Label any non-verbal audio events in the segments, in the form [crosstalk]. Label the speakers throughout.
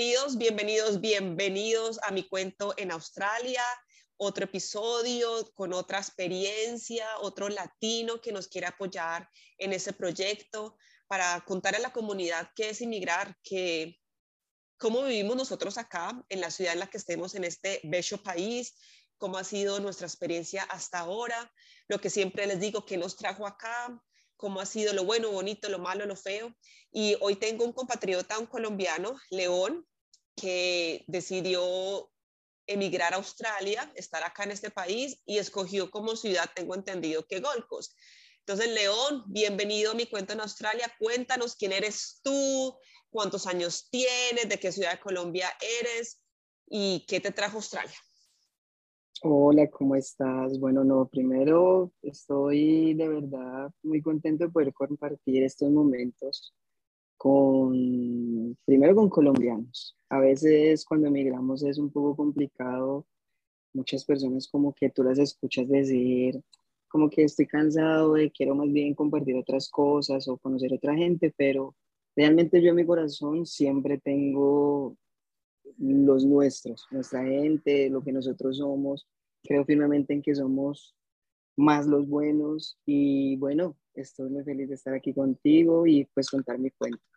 Speaker 1: Bienvenidos, bienvenidos, bienvenidos a mi cuento en Australia. Otro episodio con otra experiencia, otro latino que nos quiere apoyar en ese proyecto para contar a la comunidad qué es inmigrar, que cómo vivimos nosotros acá en la ciudad en la que estemos en este bello país, cómo ha sido nuestra experiencia hasta ahora, lo que siempre les digo, qué nos trajo acá, cómo ha sido lo bueno, bonito, lo malo, lo feo. Y hoy tengo un compatriota, un colombiano, León, que decidió emigrar a Australia, estar acá en este país y escogió como ciudad, tengo entendido, que Gold Coast. Entonces, León, bienvenido a mi cuento en Australia. Cuéntanos quién eres tú, cuántos años tienes, de qué ciudad de Colombia eres y qué te trajo Australia.
Speaker 2: Hola, ¿cómo estás? Bueno, no, primero estoy de verdad muy contento de poder compartir estos momentos con, primero con colombianos. A veces cuando emigramos es un poco complicado. Muchas personas como que tú las escuchas decir, como que estoy cansado de, quiero más bien compartir otras cosas o conocer otra gente, pero realmente yo en mi corazón siempre tengo los nuestros, nuestra gente, lo que nosotros somos. Creo firmemente en que somos más los buenos y bueno, estoy muy feliz de estar aquí contigo y pues contar mi cuento.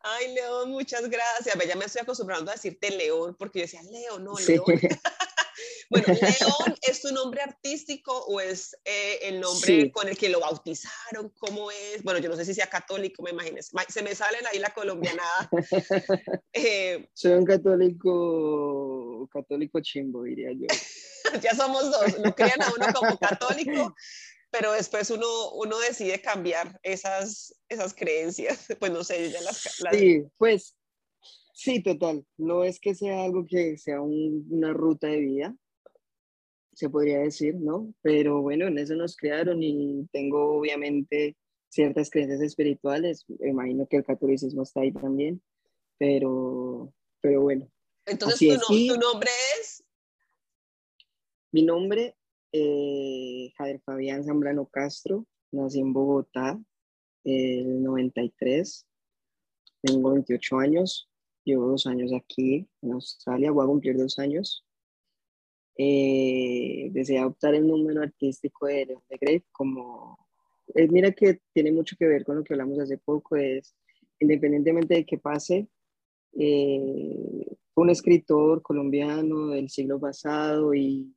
Speaker 1: Ay, León, muchas gracias. Ya me estoy acostumbrando a decirte León porque yo decía León, no, León. [laughs] [laughs] Bueno, León, ¿es tu nombre artístico o es eh, el nombre con el que lo bautizaron? ¿Cómo es? Bueno, yo no sé si sea católico, me imagino. Se me sale ahí la colombianada. [laughs]
Speaker 2: Eh, Soy un católico, católico chimbo, diría yo.
Speaker 1: ya somos dos. Lo crean a uno como católico, pero después uno, uno decide cambiar esas, esas creencias. [laughs] Pues no sé, ya las... las...
Speaker 2: Sí, pues sí, total. No es que sea algo que sea una ruta de vida, se podría decir, ¿no? Pero bueno, en eso nos crearon y tengo obviamente ciertas creencias espirituales, imagino que el catolicismo está ahí también, pero, pero bueno.
Speaker 1: Entonces, ¿tu, nombre es?
Speaker 2: Mi nombre, eh, Javier Fabián Zambrano Castro, nací en Bogotá, el 93, tengo 28 años, llevo dos años aquí en Australia, voy a cumplir dos años. Eh, deseé adoptar el número artístico de León de Grey como, es, mira que tiene mucho que ver con lo que hablamos hace poco, es independientemente de qué pase, eh, un escritor colombiano del siglo pasado y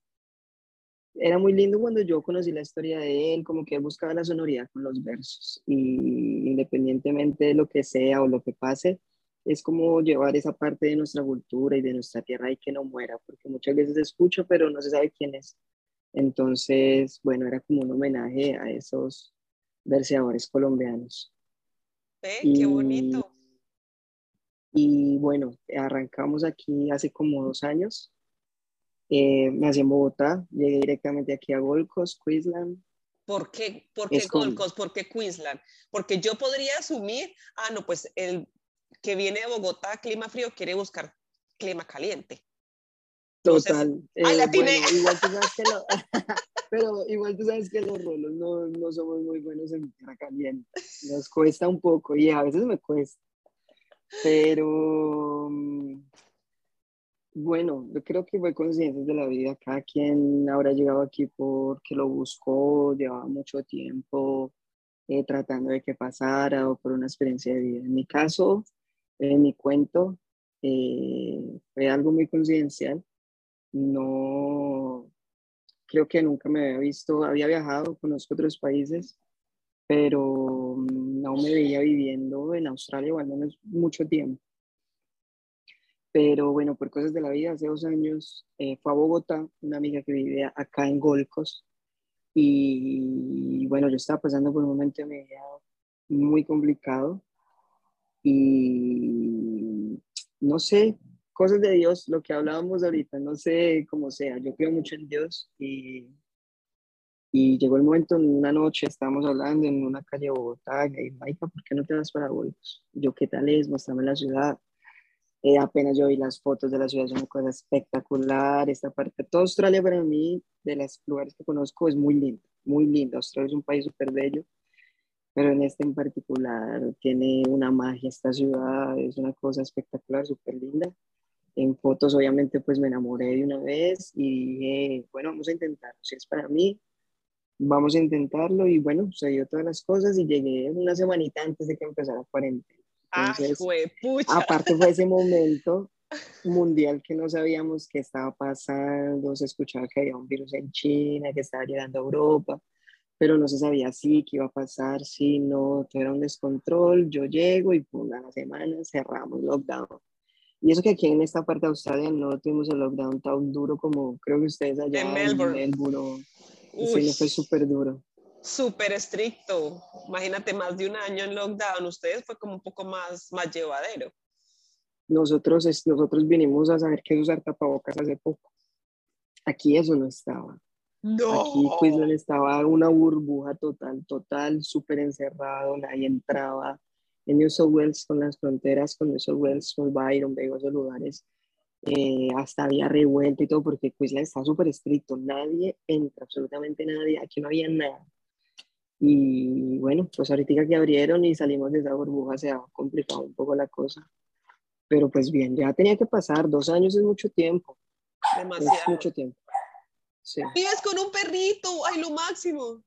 Speaker 2: era muy lindo cuando yo conocí la historia de él, como que él buscaba la sonoridad con los versos y independientemente de lo que sea o lo que pase, es como llevar esa parte de nuestra cultura y de nuestra tierra y que no muera, porque muchas veces escucho, pero no se sabe quién es. Entonces, bueno, era como un homenaje a esos verseadores colombianos.
Speaker 1: ¡Eh, qué bonito!
Speaker 2: Y bueno, arrancamos aquí hace como dos años. Eh, nací en Bogotá, llegué directamente aquí a Gold Coast, Queensland.
Speaker 1: ¿Por qué, ¿Por qué Gold Coast? ¿Por qué Queensland? Porque yo podría asumir, ah, no, pues el que viene de Bogotá, clima frío, quiere buscar clima caliente.
Speaker 2: Total. Eh, igual tú sabes que [laughs] [laughs] pero igual tú sabes que los rolos no, no somos muy buenos en tierra caliente. Nos cuesta un poco y a veces me cuesta. Pero mm, bueno, yo creo que fue consciente de la vida. Cada quien habrá llegado aquí porque lo buscó, llevaba mucho tiempo eh, tratando de que pasara o por una experiencia de vida. En mi caso, en mi cuento eh, fue algo muy coincidencial. No, creo que nunca me había visto, había viajado, conozco otros países, pero no me veía viviendo en Australia o al menos mucho tiempo. Pero bueno, por cosas de la vida, hace dos años eh, fue a Bogotá, una amiga que vivía acá en Golcos, y bueno, yo estaba pasando por un momento de mi vida muy complicado y no sé, cosas de Dios, lo que hablábamos ahorita, no sé cómo sea, yo creo mucho en Dios y, y llegó el momento en una noche, estábamos hablando en una calle de Bogotá, y Maica, ¿por qué no te vas para Bolos? Yo, ¿qué tal es? Mostrame la ciudad. Eh, apenas yo vi las fotos de la ciudad, es una cosa espectacular, esta parte, toda Australia para mí, de los lugares que conozco, es muy lindo, muy lindo, Australia es un país súper bello, pero en este en particular tiene una magia esta ciudad, es una cosa espectacular, súper linda. En fotos obviamente pues me enamoré de una vez y dije, bueno, vamos a intentarlo, si es para mí, vamos a intentarlo y bueno, se dio todas las cosas y llegué una semanita antes de que empezara cuarentena.
Speaker 1: Entonces, pucha.
Speaker 2: aparte fue ese momento [laughs] mundial que no sabíamos qué estaba pasando, se escuchaba que había un virus en China, que estaba llegando a Europa, pero no se sabía si, qué iba a pasar, si no, todo era un descontrol, yo llego y por una semana cerramos lockdown. Y eso que aquí en esta parte de Australia no tuvimos el lockdown tan duro como creo que ustedes allá
Speaker 1: en Melbourne.
Speaker 2: En Melbourne. Sí, fue súper duro.
Speaker 1: Súper estricto. Imagínate, más de un año en lockdown. Ustedes fue como un poco más, más llevadero.
Speaker 2: Nosotros, nosotros vinimos a saber qué es usar tapabocas hace poco. Aquí eso no estaba.
Speaker 1: No.
Speaker 2: Aquí Queensland estaba una burbuja total, total, súper encerrado, nadie entraba. En New South Wales, con las fronteras con New South Wales, con Byron, Vego, esos lugares, eh, hasta había revuelta y todo, porque Queensland está súper estricto, nadie entra, absolutamente nadie, aquí no había nada. Y bueno, pues ahorita que abrieron y salimos de esa burbuja se ha complicado un poco la cosa. Pero pues bien, ya tenía que pasar, dos años es mucho tiempo.
Speaker 1: Demasiado.
Speaker 2: Es mucho tiempo. Sí.
Speaker 1: Vives con un perrito, ay, lo máximo.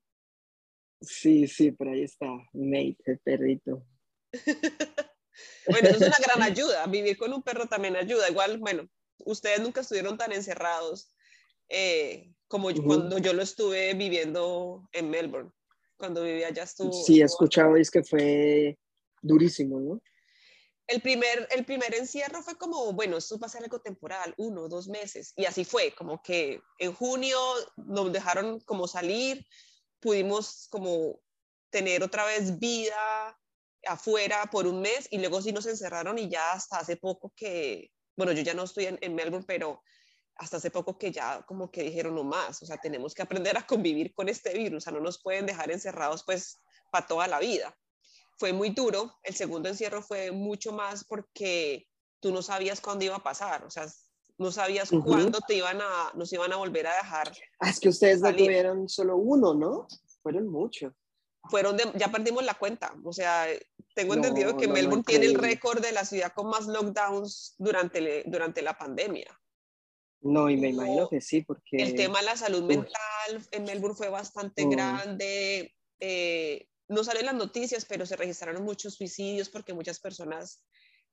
Speaker 2: Sí, sí, por ahí está, Mate, el perrito. [laughs]
Speaker 1: bueno, eso es una gran [laughs] ayuda, vivir con un perro también ayuda. Igual, bueno, ustedes nunca estuvieron tan encerrados eh, como cuando yo lo estuve viviendo en Melbourne, cuando vivía allá estuvo.
Speaker 2: Sí, he escuchado, es que fue durísimo, ¿no?
Speaker 1: el primer, el primer encierro fue como, bueno, esto va a ser algo temporal, uno, dos meses, y así fue, como que en junio nos dejaron como salir, pudimos como tener otra vez vida afuera por un mes y luego sí nos encerraron y ya hasta hace poco que, bueno, yo ya no estoy en, en Melbourne, pero hasta hace poco que ya como que dijeron no más, o sea, tenemos que aprender a convivir con este virus, o sea, no nos pueden dejar encerrados pues para toda la vida fue muy duro. El segundo encierro fue mucho más porque tú no sabías cuándo iba a pasar, o sea, no sabías cuándo te iban a, nos iban a volver a dejar.
Speaker 2: Ah, es que ustedes no tuvieron solo uno, ¿no? Fueron muchos.
Speaker 1: Fueron ya perdimos la cuenta, o sea, tengo entendido que Melbourne tiene el récord de la ciudad con más lockdowns durante, durante la pandemia.
Speaker 2: No, y me imagino que sí, porque...
Speaker 1: El tema de la salud mental en Melbourne fue bastante mm. grande. Eh, no salen las noticias, pero se registraron muchos suicidios porque muchas personas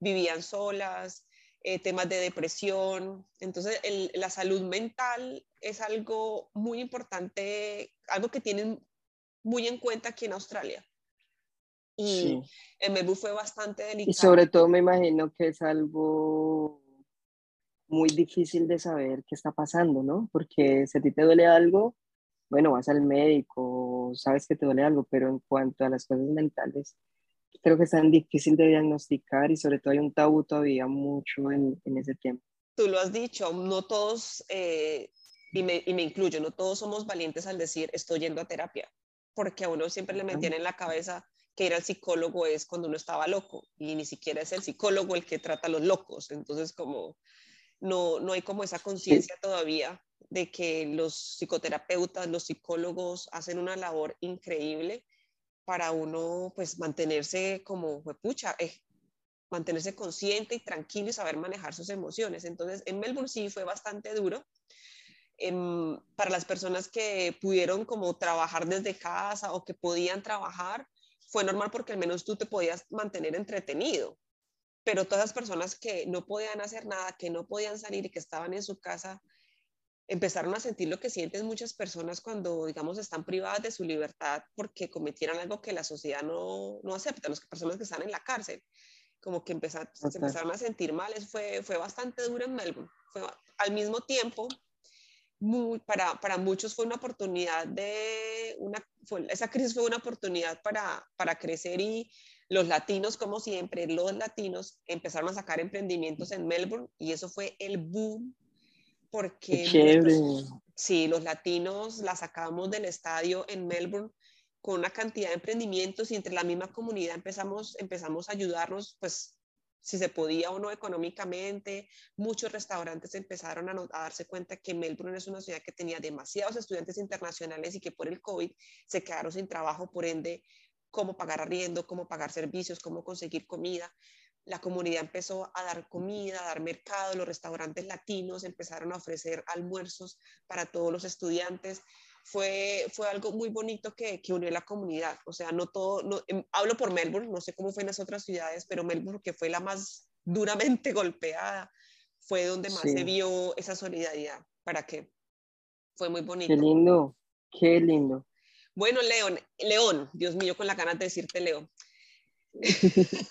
Speaker 1: vivían solas, eh, temas de depresión. Entonces, la salud mental es algo muy importante, algo que tienen muy en cuenta aquí en Australia. Y en Melbourne fue bastante delicado.
Speaker 2: Y sobre todo me imagino que es algo muy difícil de saber qué está pasando, ¿no? Porque si a ti te duele algo, bueno, vas al médico, sabes que te duele algo, pero en cuanto a las cosas mentales, creo que es tan difícil de diagnosticar y sobre todo hay un tabú todavía mucho en, en ese tiempo.
Speaker 1: Tú lo has dicho, no todos, eh, y, me, y, me, incluyo, no todos somos valientes al decir estoy yendo a terapia, porque a uno siempre le metían en la cabeza que ir al psicólogo es cuando uno estaba loco y ni siquiera es el psicólogo el que trata a los locos, entonces como no, no hay como esa conciencia todavía de que los psicoterapeutas, los psicólogos hacen una labor increíble para uno pues mantenerse como, pucha, eh, mantenerse consciente y tranquilo y saber manejar sus emociones. Entonces, en Melbourne sí fue bastante duro. Em, para las personas que pudieron como trabajar desde casa o que podían trabajar, fue normal porque al menos tú te podías mantener entretenido. Pero todas las personas que no podían hacer nada, que no podían salir y que estaban en su casa, empezaron a sentir lo que sienten muchas personas cuando, digamos, están privadas de su libertad porque cometieran algo que la sociedad no, no acepta, las personas que están en la cárcel, como que empezaron, se empezaron a sentir mal, eso fue, fue bastante duro en Melbourne. Fue, al mismo tiempo, muy, para, para, muchos fue una oportunidad de, una, esa crisis fue una oportunidad para, para crecer y los latinos, como siempre, los latinos empezaron a sacar emprendimientos en Melbourne y eso fue el boom porque sí, los latinos la sacamos del estadio en Melbourne con una cantidad de emprendimientos y entre la misma comunidad empezamos, empezamos a ayudarnos, pues si se podía o no económicamente. Muchos restaurantes empezaron a, a, darse cuenta que Melbourne es una ciudad que tenía demasiados estudiantes internacionales y que por el COVID se quedaron sin trabajo, por ende cómo pagar arriendo, cómo pagar servicios, cómo conseguir comida. La comunidad empezó a dar comida, a dar mercado, los restaurantes latinos empezaron a ofrecer almuerzos para todos los estudiantes. Fue, fue algo muy bonito que, que unió la comunidad. O sea, no todo, no, em, hablo por Melbourne, no sé cómo fue en las otras ciudades, pero Melbourne, que fue la más [laughs] duramente golpeada, fue donde más se vio esa solidaridad. ¿Para qué? Fue muy bonito.
Speaker 2: Qué lindo, qué lindo.
Speaker 1: Bueno, León, León, Dios mío, con la ganas de decirte León. [laughs]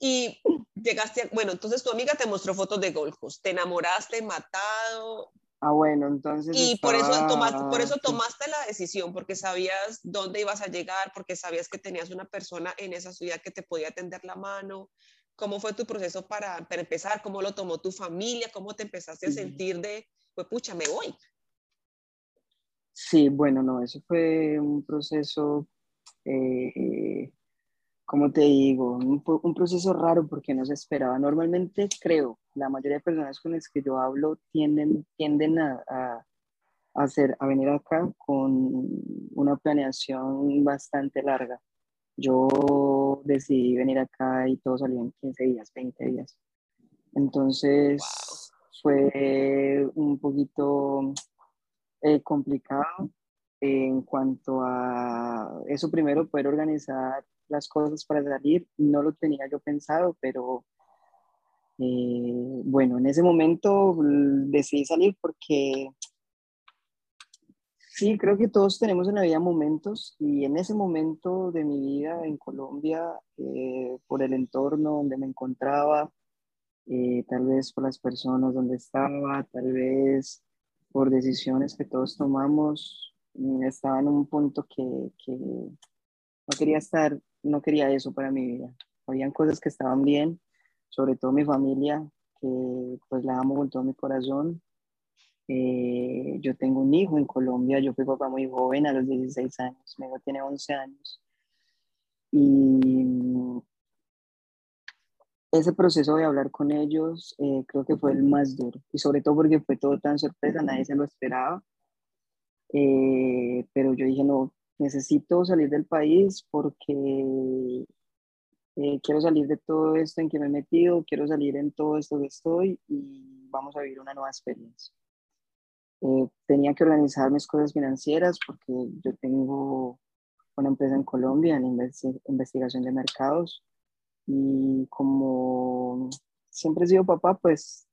Speaker 1: y llegaste, bueno, entonces tu amiga te mostró fotos de Gold Coast, te enamoraste, matado.
Speaker 2: Ah, bueno, entonces.
Speaker 1: Y por, eso tomaste, por eso tomaste la decisión, porque sabías dónde ibas a llegar, porque sabías que tenías una persona en esa ciudad que te podía tender la mano. ¿Cómo fue tu proceso para, para empezar? ¿Cómo lo tomó tu familia? ¿Cómo te empezaste a sentir de, pues pucha, me voy?
Speaker 2: Sí, bueno, no, eso fue un proceso, eh, como te digo, un, un, proceso raro porque no se esperaba. Normalmente creo, la mayoría de personas con las que yo hablo tienden, tienden a, a, hacer, a venir acá con una planeación bastante larga. Yo decidí venir acá y todo salió en 15 días, 20 días. Entonces fue un poquito eh, complicado en cuanto a eso primero, poder organizar las cosas para salir. No lo tenía yo pensado, pero eh, bueno, en ese momento decidí salir porque sí, creo que todos tenemos en la vida momentos y en ese momento de mi vida en Colombia, eh, por el entorno donde me encontraba, tal vez por las personas donde estaba, tal vez por decisiones que todos tomamos, mm, estaba en un punto que, que no quería estar, no quería eso para mi vida. Habían cosas que estaban bien, sobre todo mi familia, que pues la amo con todo mi corazón. Eh, yo tengo un hijo en Colombia, yo fui papá muy joven, a los 16 años, mi hijo tiene 11 años. Y ese proceso de hablar con ellos eh, creo que fue el más duro y sobre todo porque fue todo tan sorpresa, nadie se lo esperaba. Eh, pero yo dije, no, necesito salir del país porque eh, quiero salir de todo esto en que me he metido, quiero salir en todo esto que estoy y vamos a vivir una nueva experiencia. tenía que organizar mis cosas financieras porque yo tengo una empresa en Colombia en investigación de mercados y como siempre he sido papá, pues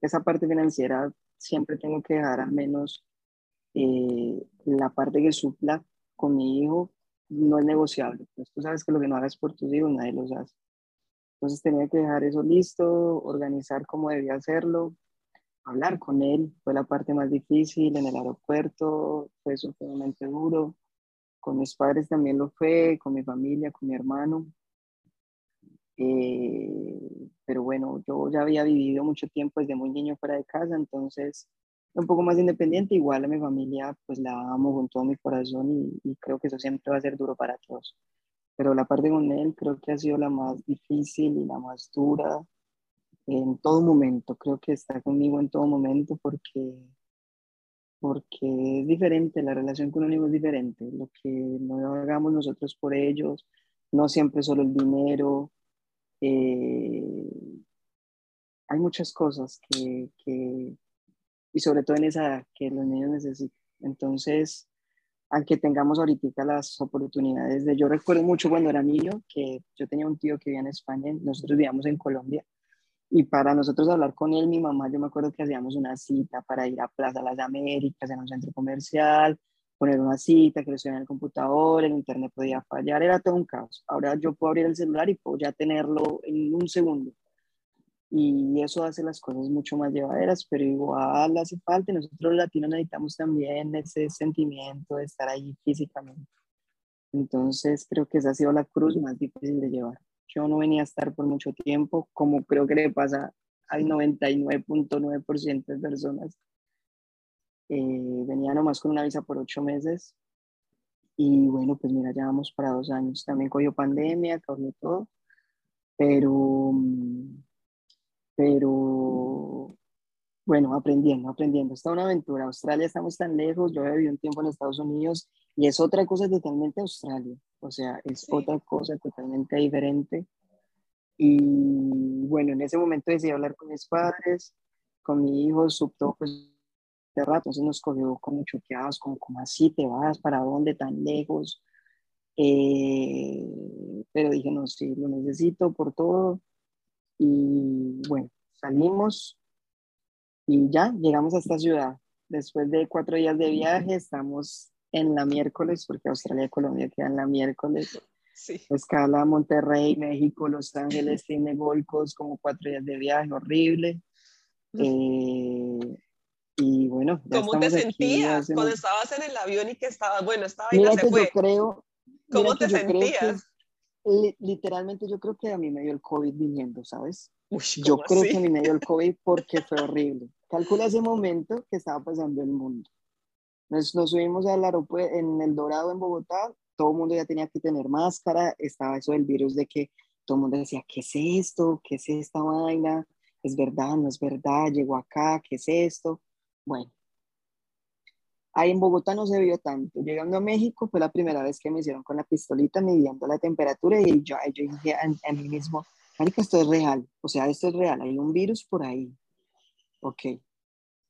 Speaker 2: esa parte financiera siempre tengo que dejar al menos eh, la parte que supla con mi hijo no es negociable. Pues tú sabes que lo que no hagas por tus hijos nadie los hace. Entonces tenía que dejar eso listo, organizar cómo debía hacerlo, hablar con él. Fue la parte más difícil en el aeropuerto, fue sumamente duro. Con mis padres también lo fue, con mi familia, con mi hermano. Eh, pero bueno, yo ya había vivido mucho tiempo desde muy niño fuera de casa, entonces un poco más independiente, igual a mi familia pues la amo con todo mi corazón y, y, creo que eso siempre va a ser duro para todos. Pero la parte con él creo que ha sido la más difícil y la más dura en todo momento. Creo que está conmigo en todo momento porque, porque es diferente, la relación con un hijo es diferente. Lo que no hagamos nosotros por ellos, no siempre solo el dinero, eh, hay muchas cosas que, que, y sobre todo en esa que los niños necesitan. Entonces, aunque tengamos ahorita las oportunidades de, yo recuerdo mucho cuando era niño que yo tenía un tío que vivía en España, nosotros vivíamos en Colombia, y para nosotros hablar con él, mi mamá, yo me acuerdo que hacíamos una cita para ir a Plaza Las Américas, en un centro comercial, poner una cita, que lo en el computador, el internet podía fallar, era todo un caos. Ahora yo puedo abrir el celular y puedo ya tenerlo en un segundo. Y eso hace las cosas mucho más llevaderas, pero igual hace falta. Nosotros los latinos necesitamos también ese sentimiento de estar ahí físicamente. Entonces creo que esa ha sido la cruz más difícil de llevar. Yo no venía a estar por mucho tiempo, como creo que le pasa al 99.9% de personas. Eh, venía nomás con una visa por ocho meses y bueno, pues mira, ya vamos para dos años. También cogió pandemia, cambió todo, pero, pero bueno, aprendiendo, aprendiendo. Está una aventura. Australia estamos tan lejos. Yo he vivido un tiempo en Estados Unidos y es otra cosa totalmente Australia. O sea, es otra cosa totalmente diferente. Y bueno, en ese momento decidí hablar con mis padres, con mi hijo, subtó pues de rato, entonces nos cogió como choqueados, como, como así te vas, para dónde tan lejos. Eh, pero dije, no, sí, lo necesito por todo. Y bueno, salimos y ya llegamos a esta ciudad. Después de cuatro días de viaje, estamos en la miércoles, porque Australia y Colombia quedan la miércoles. Sí. Escala Monterrey, México, Los Ángeles, tiene Golcos, como cuatro días de viaje, horrible. Eh, y bueno,
Speaker 1: ¿cómo te sentías cuando estabas en el avión y que estabas, bueno, estaba y se fue?
Speaker 2: Yo creo,
Speaker 1: ¿Cómo te sentías?
Speaker 2: literalmente yo creo que a mí me dio el COVID viniendo, ¿sabes? yo creo que a mí me dio el [laughs] COVID porque fue horrible. Calcula ese momento que estaba pasando el mundo. Nos, nos subimos al aeropuerto en El Dorado, en Bogotá, todo el mundo ya tenía que tener máscara, estaba eso del virus de que todo el mundo decía, ¿qué es esto? ¿Qué es esta vaina? ¿Es verdad? ¿No es verdad? ¿Llegó acá? ¿Qué es esto? Bueno, ahí en Bogotá no se vio tanto. Llegando a México fue la primera vez que me hicieron con la pistolita midiendo la temperatura y yo, yo dije a, mí mismo, Marica, esto es real, o sea, esto es real, hay un virus por ahí. Ok,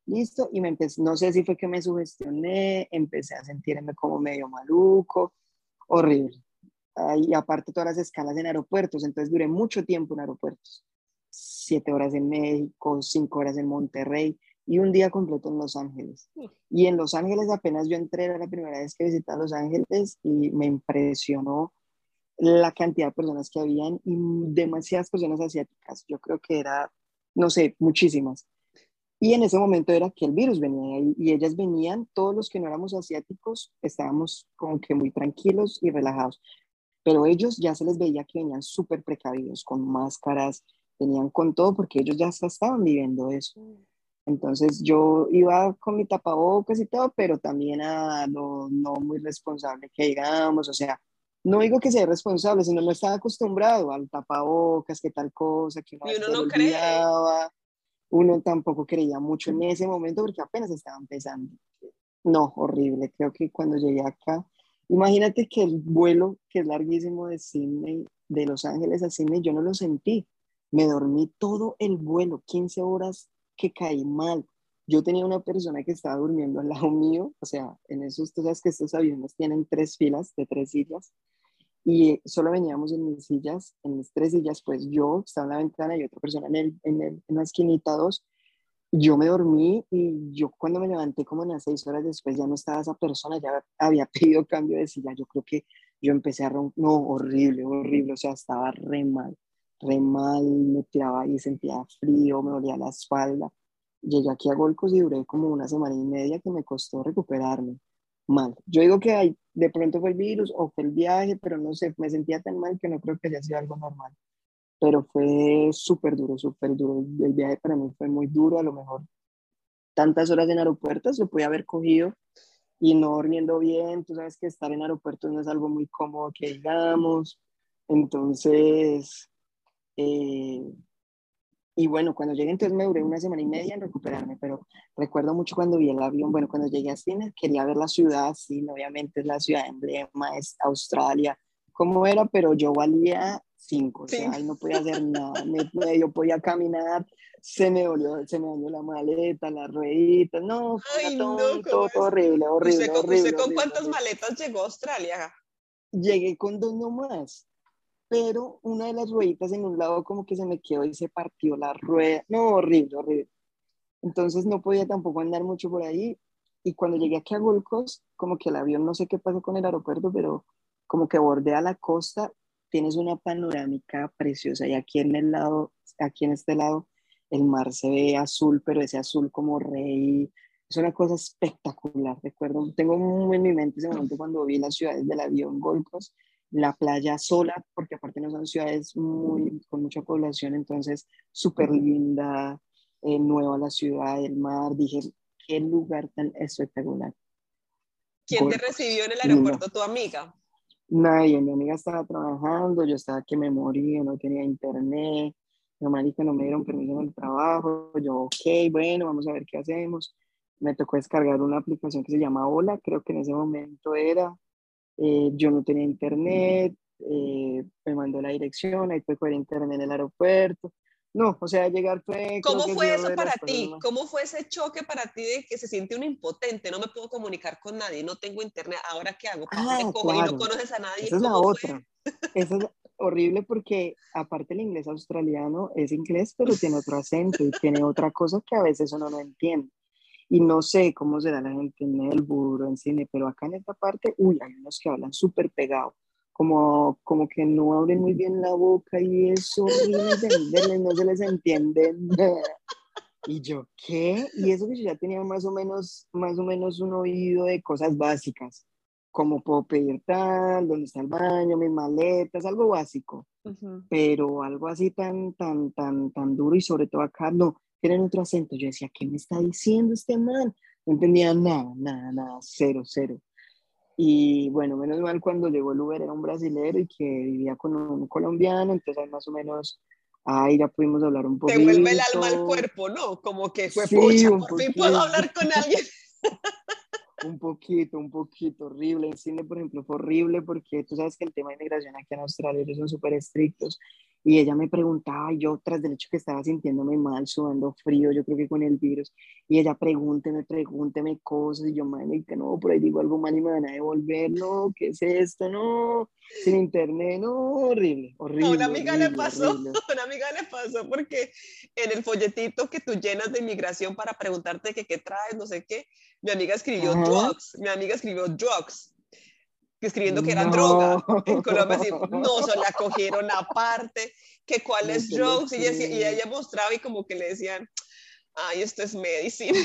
Speaker 2: listo, y me empecé, no sé si fue que me sugestioné, empecé a sentirme como medio maluco, horrible. Y aparte todas las escalas en aeropuertos, entonces duré mucho tiempo en aeropuertos. Siete horas en México, cinco horas en Monterrey y un día completo en Los Ángeles. Y en Los Ángeles apenas yo entré, era la primera vez que visité Los Ángeles y me impresionó la cantidad de personas que habían y demasiadas personas asiáticas. Yo creo que era, no sé, muchísimas. Y en ese momento era que el virus venía ahí y ellas venían, todos los que no éramos asiáticos estábamos como que muy tranquilos y relajados. Pero ellos ya se les veía que venían súper precavidos, con máscaras, venían con todo porque ellos ya estaban viviendo eso. Entonces yo iba con mi tapabocas y todo, pero también a lo no muy responsable que digamos, o sea, no digo que sea responsable, sino no estaba acostumbrado al tapabocas, que tal cosa, que
Speaker 1: uno, uno no cree.
Speaker 2: Uno tampoco creía mucho en ese momento porque apenas estaba empezando. No, horrible. Creo que cuando llegué acá, imagínate que el vuelo, que es larguísimo de Sydney, de Los Ángeles a Sydney, yo no lo sentí. Me dormí todo el vuelo, 15 horas que caí mal. Yo tenía una persona que estaba durmiendo al lado mío, o sea, en esos, tú sabes que estos aviones tienen tres filas de tres sillas, y solo veníamos en mis sillas, en mis tres sillas, pues yo estaba en la ventana y otra persona en, el, en, el, en la esquinita dos. Yo me dormí y yo cuando me levanté como unas seis horas después ya no estaba esa persona, ya había [laughs] pedido cambio de silla. Yo creo que yo empecé a romper, no, horrible, horrible, o sea, estaba re mal, re mal, me tiraba ahí, sentía frío, me dolía la espalda. Llegué aquí a Golcos y duré como una semana y media que me costó recuperarme mal. Yo digo que hay, de pronto fue el virus o fue el viaje, pero no sé, me sentía tan mal que no creo que haya sido algo normal. Pero fue súper duro, súper duro. El viaje para mí fue muy duro, a lo mejor tantas horas en aeropuertos lo podía haber cogido y no durmiendo bien. Tú sabes que estar en aeropuertos no es algo muy cómodo que digamos. Entonces, eh, y bueno, cuando llegué entonces me duré una semana y media en recuperarme, pero recuerdo mucho cuando vi el avión, bueno, cuando llegué a Sydney quería ver la ciudad, sí, obviamente es la ciudad emblema, es Australia, cómo era, pero yo valía cinco, o sea, ahí no podía hacer nada, me, yo podía caminar, se me volvió, se me volvió la maleta, las rueditas, no, fue todo, todo, horrible, horrible,
Speaker 1: ¿Usted,
Speaker 2: horrible,
Speaker 1: ¿usted con cuántas maletas llegó a Australia?
Speaker 2: Llegué con dos nomás pero una de las rueditas en un lado como que se me quedó y se partió la rueda. No, horrible, horrible. Entonces no podía tampoco andar mucho por ahí. Y cuando llegué aquí a Gold como que el avión, no sé qué pasó con el aeropuerto, pero como que bordea la costa, tienes una panorámica preciosa. Y aquí en el lado, aquí en este lado, el mar se ve azul, pero ese azul como rey, Es una cosa espectacular, recuerdo, tengo en mi mente ese momento cuando vi las ciudades del avión Gold la playa sola, porque aparte no son ciudades muy, con mucha población, entonces súper linda, eh, nueva la ciudad, el mar, dije, qué lugar tan espectacular.
Speaker 1: ¿Quién te recibió en el aeropuerto? ¿Tu amiga?
Speaker 2: Nadie, mi amiga estaba trabajando, yo estaba que me moría, no tenía internet, mi que no me dieron permiso en el trabajo, yo, ok, bueno, vamos a ver qué hacemos. Me tocó descargar una aplicación que se llama Hola, creo que en ese momento era, eh, yo no tenía internet, eh, me mandó la dirección, ahí fue coger internet en el aeropuerto, no, o sea, llegar fue...
Speaker 1: ¿Cómo fue eso para ti? ¿Cómo fue ese choque para ti de que se siente un impotente? No me puedo comunicar con nadie, no tengo internet, ¿ahora qué hago?
Speaker 2: Ah,
Speaker 1: y no conoces a nadie.
Speaker 2: Esa es la otra. Eso es horrible porque aparte el inglés australiano es inglés, pero tiene otro acento y tiene otra cosa que a veces uno no entiende. Y no sé cómo será la gente en el burro, en cine, pero acá en esta parte, uy, hay unos que hablan súper pegados como, como que no abren muy bien la boca y es horrible no se les entiende nada. Y yo, ¿qué? Y eso que yo ya tenía más o menos, más o menos un oído de cosas básicas, como puedo pedir tal, dónde está el baño, mis maletas, algo básico. Pero algo así tan, tan, tan, tan duro y sobre todo acá no, tienen otro acento. Yo decía, ¿qué me está diciendo este man? No entendía nada, nada, nada, cero, cero. Y bueno, menos mal cuando llegó el Uber era un brasilero y que vivía con un colombiano, entonces ahí más o menos ahí ya pudimos hablar un poquito.
Speaker 1: Te vuelve el alma al cuerpo, ¿no? Como que fue pucha, por fin puedo hablar con alguien. [laughs]
Speaker 2: un poquito, un poquito horrible. En cine, por ejemplo, fue horrible porque tú sabes que el tema de inmigración aquí en Australia ellos son súper estrictos y ella me preguntaba, yo tras del hecho que estaba sintiéndome mal, sudando frío, yo creo que con el virus, y ella pregúnteme, pregúnteme cosas, y yo, que no, por ahí digo algo mal y me van a devolver, no, ¿qué es esto? No, sin internet, no, horrible, horrible. A
Speaker 1: una amiga le pasó, [laughs] a una amiga le pasó porque en el folletito que tú llenas de inmigración para preguntarte que qué traes, no sé qué, mi amiga escribió drugs, mi amiga escribió drugs, escribiendo que era droga. En Colombia no, se la [laughs] cogieron aparte, que cuál es drugs, y ella, y ella mostraba y como que le decían, ay, esto es medicina.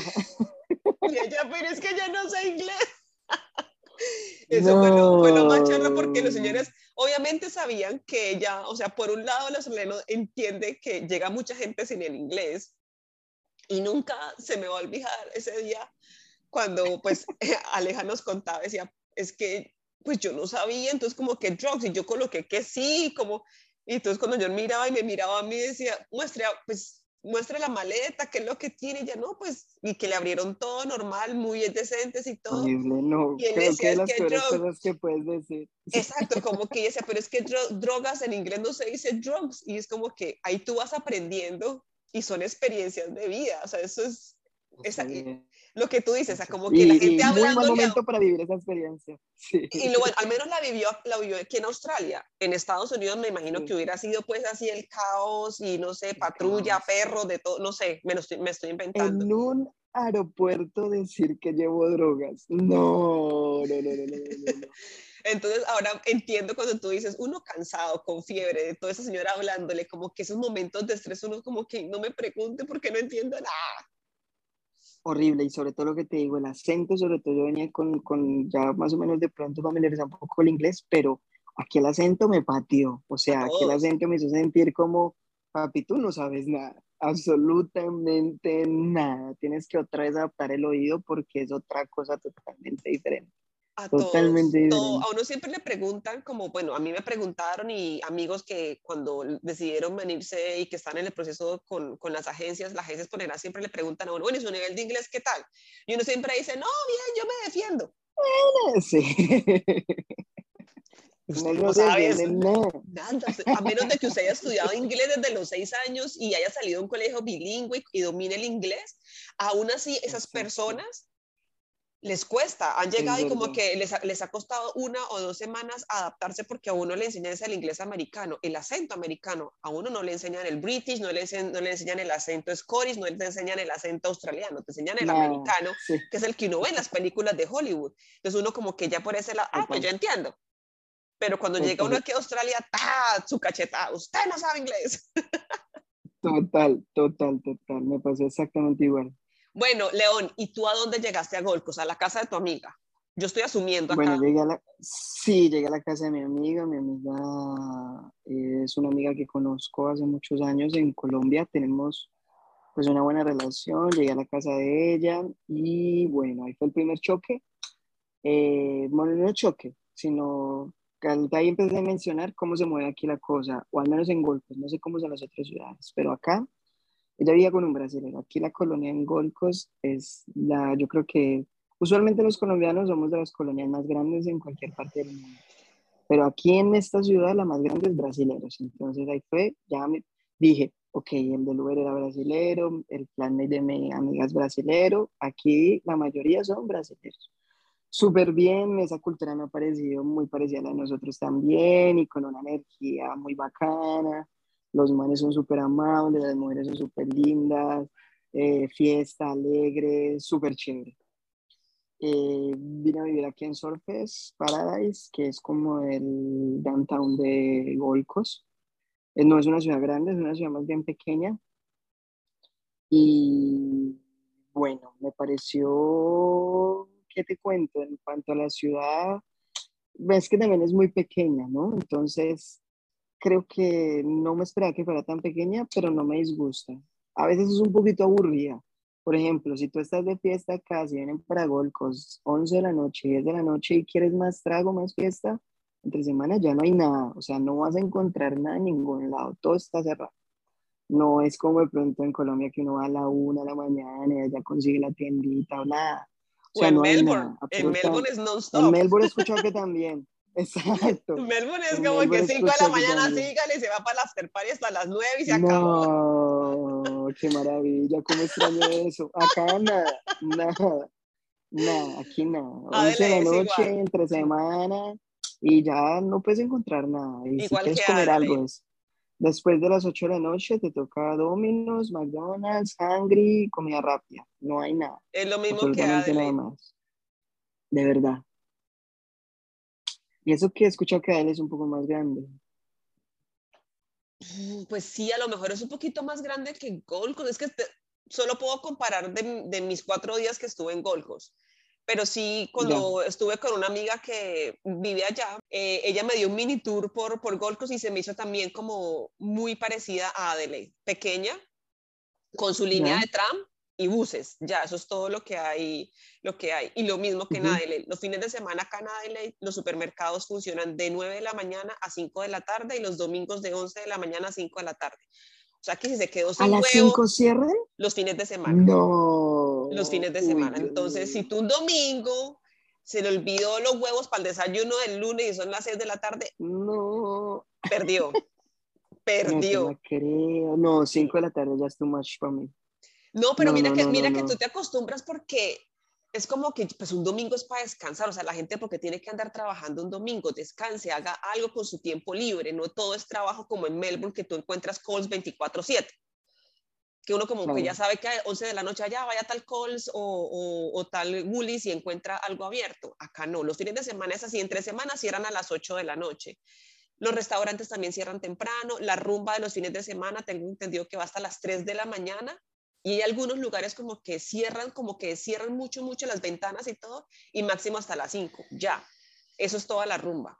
Speaker 1: y ella, pero es que ya no sé inglés. [laughs] Eso fue, lo, fue, lo, más charro porque los señores obviamente sabían que ella, o sea, por un lado los australianos entiende que llega mucha gente sin el inglés y nunca se me va a olvidar ese día cuando pues [laughs] Aleja nos contaba, decía, es que pues yo no sabía, entonces como que drugs, y yo coloqué que sí, como, y entonces cuando yo miraba y me miraba a mí decía, muestre, pues muestre la maleta, qué es lo que tiene, y ya no, pues, y que le abrieron todo normal, muy decentes y todo.
Speaker 2: no, y él decía, que las que cosas que puedes decir.
Speaker 1: Exacto, [laughs] como que decía, pero es que drogas en inglés no se dice drugs, y es como que ahí tú vas aprendiendo y son experiencias de vida, o sea, eso es, es lo que tú dices, o sea, como que la gente hablando...
Speaker 2: Un momento para vivir esa experiencia. [laughs]
Speaker 1: Y lo, al menos la vivió, la vivió aquí en Australia. En Estados Unidos me imagino que hubiera sido pues así el caos y no sé, patrulla, perro, de todo, no sé, me, estoy, me estoy inventando.
Speaker 2: En un aeropuerto decir que llevo drogas. No, no, no, no, no, no.
Speaker 1: Entonces ahora entiendo cuando tú dices, uno cansado, con fiebre, de toda esa señora hablándole, como que esos momentos de estrés, uno como que no me pregunte porque no entiendo nada
Speaker 2: horrible y sobre todo lo que te digo, el acento, sobre todo yo venía con, con ya más o menos de pronto familiarizado un poco el inglés, pero aquí el acento me pateó, o sea, aquí el acento me hizo sentir como, papi, tú no sabes nada, absolutamente nada, tienes que otra vez adaptar el oído porque es otra cosa totalmente diferente. Totalmente
Speaker 1: todos, a uno siempre le preguntan, como, bueno, a mí me preguntaron y amigos que cuando decidieron venirse y que están en el proceso con, con las agencias, las agencias por general siempre le preguntan a uno, bueno, ¿y su nivel de inglés qué tal? Y uno siempre dice, no, bien, yo me defiendo.
Speaker 2: Bueno, sí. [laughs]
Speaker 1: no, no sabes nada. A menos de que usted haya estudiado inglés desde los seis años y haya salido a un colegio bilingüe y domine el inglés, aún así esas personas les cuesta, han llegado y como que les ha, les ha, costado una o dos semanas adaptarse porque a uno le enseñan el inglés americano, el acento americano, a uno no le enseñan el british, no le, no le enseñan el acento scottish, no le enseñan el acento australiano, te enseñan el americano, que es el que uno ve en las películas de Hollywood. Entonces uno como que ya por ese lado, ah, pues yo entiendo. Pero cuando llega uno aquí a Australia, ¡ta! su cacheta, usted no sabe inglés. [laughs]
Speaker 2: Total, total, total, me pasó exactamente igual.
Speaker 1: Bueno, León, ¿y tú a dónde llegaste a Golcos? A la casa de tu amiga. Yo estoy asumiendo acá.
Speaker 2: Bueno, llegué a la, sí, llegué a la casa de mi amiga. Mi amiga es una amiga que conozco hace muchos años en Colombia. Tenemos pues una buena relación. Llegué a la casa de ella y bueno, ahí fue el primer choque. Eh, bueno, no choque, sino que ahí empecé a mencionar cómo se mueve aquí la cosa, o al menos en Golcos. No sé cómo son las otras ciudades, pero acá ella vivía con un brasileño. Aquí la colonia en Golcos es la, yo creo que Usualmente los colombianos somos de las colonias más grandes en cualquier parte del mundo, pero aquí en esta ciudad la más grande es brasileros. Entonces ahí fue, ya me dije, ok, el del Uber era brasilero, el plan de mi amiga es brasilero, aquí la mayoría son brasileños. Súper bien, esa cultura me ha parecido muy parecida a la de nosotros también y con una energía muy bacana. Los manes son súper amables, las mujeres son súper lindas, eh, fiesta, alegre, súper chévere. Eh, vine a vivir aquí en Surface Paradise, que es como el downtown de Golcos. Eh, no es una ciudad grande, es una ciudad más bien pequeña. Y bueno, me pareció, ¿qué te cuento? En cuanto a la ciudad, ves que también es muy pequeña, ¿no? Entonces, creo que no me esperaba que fuera tan pequeña, pero no me disgusta. A veces es un poquito aburrida, por ejemplo, si tú estás de fiesta acá, si vienen para Golcos 11 de la noche, 10 de la noche y quieres más trago, más fiesta, entre semana ya no hay nada, o sea, no vas a encontrar nada en ningún lado, todo está cerrado. No es como de pronto en Colombia que uno va a la una de la mañana y ya consigue la tiendita o nada.
Speaker 1: O, sea, en Melbourne, en Melbourne es non-stop.
Speaker 2: En Melbourne he escuchado que también. Exacto.
Speaker 1: Melbourne es como que 5 de la mañana sígale se va para la after party hasta las 9 y se acabó.
Speaker 2: No, qué maravilla, cómo extraño eso. Acá nada, nada, nada, aquí nada. 11 de la noche, entre semana, y ya no puedes encontrar nada. Y igual si quieres comer algo es. Después de las 8 de la noche te toca Domino's, McDonald's, Hungry, comida rápida. No hay nada.
Speaker 1: Es lo mismo que. Nada más.
Speaker 2: De verdad. Y eso que he escuchado que él es un poco más grande.
Speaker 1: Mm, pues sí, a lo mejor es un poquito más grande que Gold Es que solo puedo comparar de, mis cuatro días que estuve en Gold Pero sí, cuando estuve con una amiga que vive allá, eh, ella me dio un mini tour por, por Gold y se me hizo también como muy parecida a Adelaide. Pequeña, con su línea de tram, y buses, ya, eso es todo lo que hay, lo que hay. Y lo mismo que en Adelaide, los fines de semana acá en Adelaide, los supermercados funcionan de 9 de la mañana a 5 de la tarde y los domingos de 11 de la mañana a 5 de la tarde. O sea que si se quedó sin
Speaker 2: ¿A las 5 cierran?
Speaker 1: Los fines de semana.
Speaker 2: No.
Speaker 1: Los fines de semana. Entonces, si tú un domingo se le olvidó los huevos para el desayuno del lunes y son las 6 de la tarde,
Speaker 2: no.
Speaker 1: Perdió. [laughs] Perdió.
Speaker 2: No, creo. No, 5 de la tarde ya es too much para mí.
Speaker 1: No, pero mira, que, mira que tú te acostumbras porque es como que pues un domingo es para descansar, o sea, la gente porque tiene que andar trabajando un domingo, descanse, haga algo con su tiempo libre, no todo es trabajo como en Melbourne que tú encuentras calls 24/7, que uno como que ya sabe que a 11 de la noche allá vaya tal calls o, o, tal Woolies y encuentra algo abierto, acá no, los fines de semana es así, entre semanas cierran a las 8 de la noche. Los restaurantes también cierran temprano, la rumba de los fines de semana tengo entendido que va hasta las 3 de la mañana y hay algunos lugares como que cierran, como que cierran mucho, mucho las ventanas y todo, y máximo hasta las 5, ya. Eso es toda la rumba.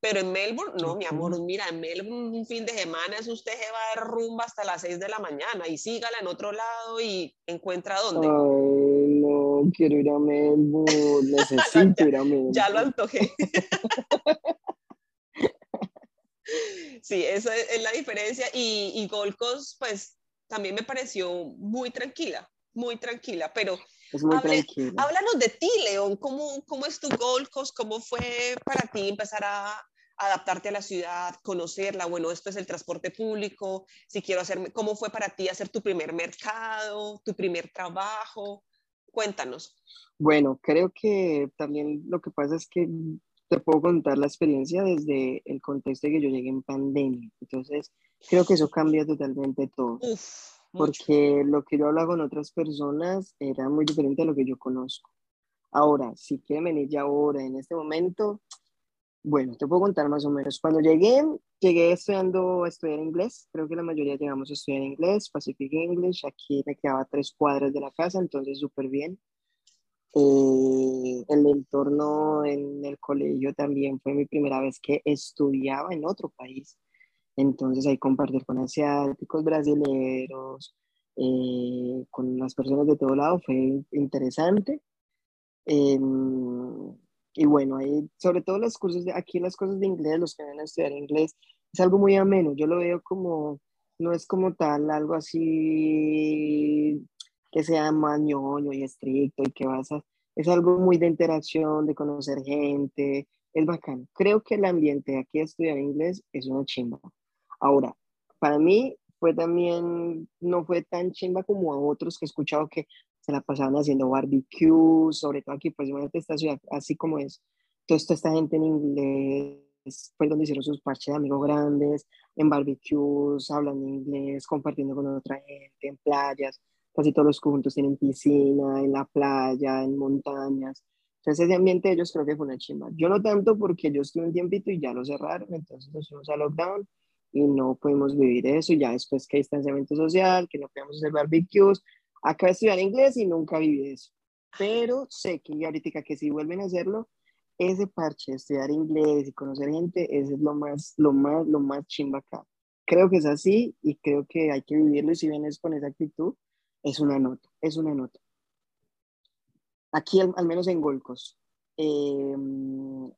Speaker 1: Pero en Melbourne, no, mi amor, mira, en Melbourne un fin de semana es usted se va a dar rumba hasta las 6 de la mañana y sígala en otro lado y encuentra dónde.
Speaker 2: Ay, no, quiero ir a Melbourne, [laughs] necesito ir a Melbourne.
Speaker 1: Ya lo antojé. [laughs] sí, esa es la diferencia. Y, y Gold Coast, pues también me pareció muy tranquila, muy tranquila, pero háblanos de ti, León, ¿Cómo, ¿cómo es tu Gold Coast? ¿Cómo fue para ti empezar a adaptarte a la ciudad, conocerla? Bueno, esto es el transporte público, si quiero hacer, ¿cómo fue para ti hacer tu primer mercado, tu primer trabajo? Cuéntanos.
Speaker 2: Bueno, creo que también lo que pasa es que te puedo contar la experiencia desde el contexto de que yo llegué en pandemia. Entonces, creo que eso cambia totalmente todo. porque lo que yo hablaba con otras personas era muy diferente a lo que yo conozco. Ahora, si quieren venir ya ahora, en este momento, bueno, te puedo contar más o menos. Cuando llegué llegué estudiando, a estudiar inglés, creo que la mayoría llegamos a estudiar inglés, Pacific English, aquí me quedaba tres cuadras de la casa, entonces súper bien. Eh, el entorno en el colegio también fue mi primera vez que estudiaba en otro país, entonces ahí compartir con asiáticos, brasileños, eh, con las personas de todo lado fue interesante. Em, y bueno, ahí, sobre todo los cursos de aquí, las cosas de inglés, los que van a estudiar inglés, es algo muy ameno. Yo lo veo como, no es como tal, algo así que sea más ñoño y estricto y que vas a, es algo muy de interacción, de conocer gente, es bacán. Creo que el ambiente aquí de estudiar inglés es una chimba. Ahora, para mí fue también, no fue tan chimba como a otros que he escuchado que se la pasaban haciendo barbecues, sobre todo aquí, pues imagínate esta ciudad así como es, toda esta gente en inglés, fue donde hicieron sus parches de amigos grandes, en barbecues, hablan inglés, compartiendo con otra gente, en playas, casi todos los conjuntos tienen piscina, en la playa, en montañas, entonces ese ambiente de ellos creo que fue una chimba. Yo no tanto porque yo estuve un tiempito y ya lo cerraron, entonces nos fuimos a lockdown y no pudimos vivir eso, ya después que hay distanciamiento social, que no podíamos hacer barbecues, Acá de estudiar inglés y nunca viví eso. Pero sé que ahorita que si vuelven a hacerlo, ese parche de estudiar inglés y conocer gente, ese es lo más, lo más, lo más chimba acá. Creo que es así y creo que hay que vivirlo y si vienes con esa actitud, es una nota, es una nota. Aquí, al, menos en Golcos, eh,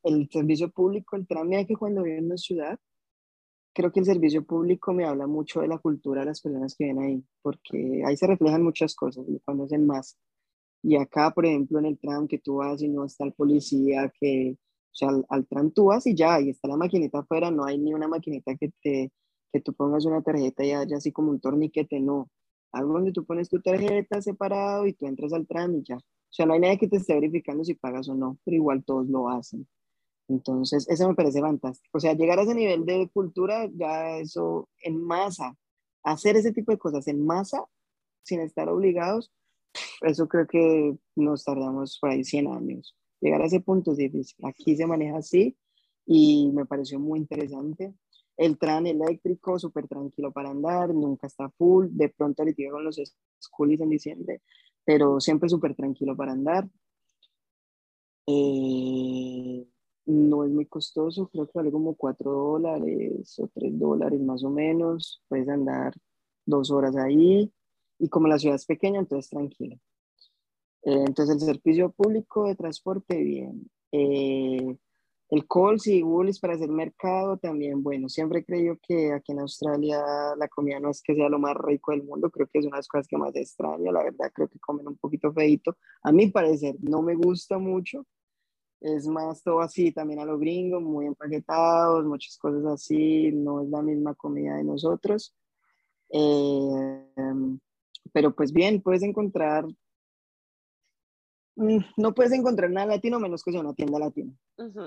Speaker 2: el servicio público, el trámite que cuando vive en una ciudad, creo que el servicio público me habla mucho de la cultura de las personas que vienen ahí, porque ahí se reflejan muchas cosas, lo conocen más. Y acá, por ejemplo, en el tram que tú vas y no está el policía, que, o sea, al, tram tú vas y ya, ahí está la maquinita afuera, no hay ni una maquinita que te, que tú pongas una tarjeta y haya así como un torniquete, no. Algo donde tú pones tu tarjeta separado y tú entras al tram y ya. O sea, no hay nadie que te esté verificando si pagas o no, pero igual todos lo hacen. Entonces, eso me parece fantástico. O sea, llegar a ese nivel de cultura, ya eso en masa, hacer ese tipo de cosas en masa, sin estar obligados, eso creo que nos tardamos por ahí 100 años. Llegar a ese punto es difícil. Aquí se maneja así y me pareció muy interesante. El tren eléctrico, súper tranquilo para andar, nunca está full. De pronto ahorita con los schoolies en diciembre, pero siempre súper tranquilo para andar. Eh, no es muy costoso, creo que vale como 4 dólares o 3 dólares más o menos. Puedes andar dos horas ahí y como la ciudad es pequeña, entonces tranquilo. Eh, entonces el servicio público de transporte, bien. Eh, el Coles y Woolies para hacer mercado también, bueno, siempre he creído que aquí en Australia la comida no es que sea lo más rico del mundo, creo que es una de las cosas que más extraño, la verdad creo que comen un poquito feito. A mi parecer no me gusta mucho, es más todo así, también a los gringos, muy empaquetados, muchas cosas así, no es la misma comida de nosotros. Eh, pero pues bien, puedes encontrar, mm, no puedes encontrar nada latino menos que sea una tienda latina.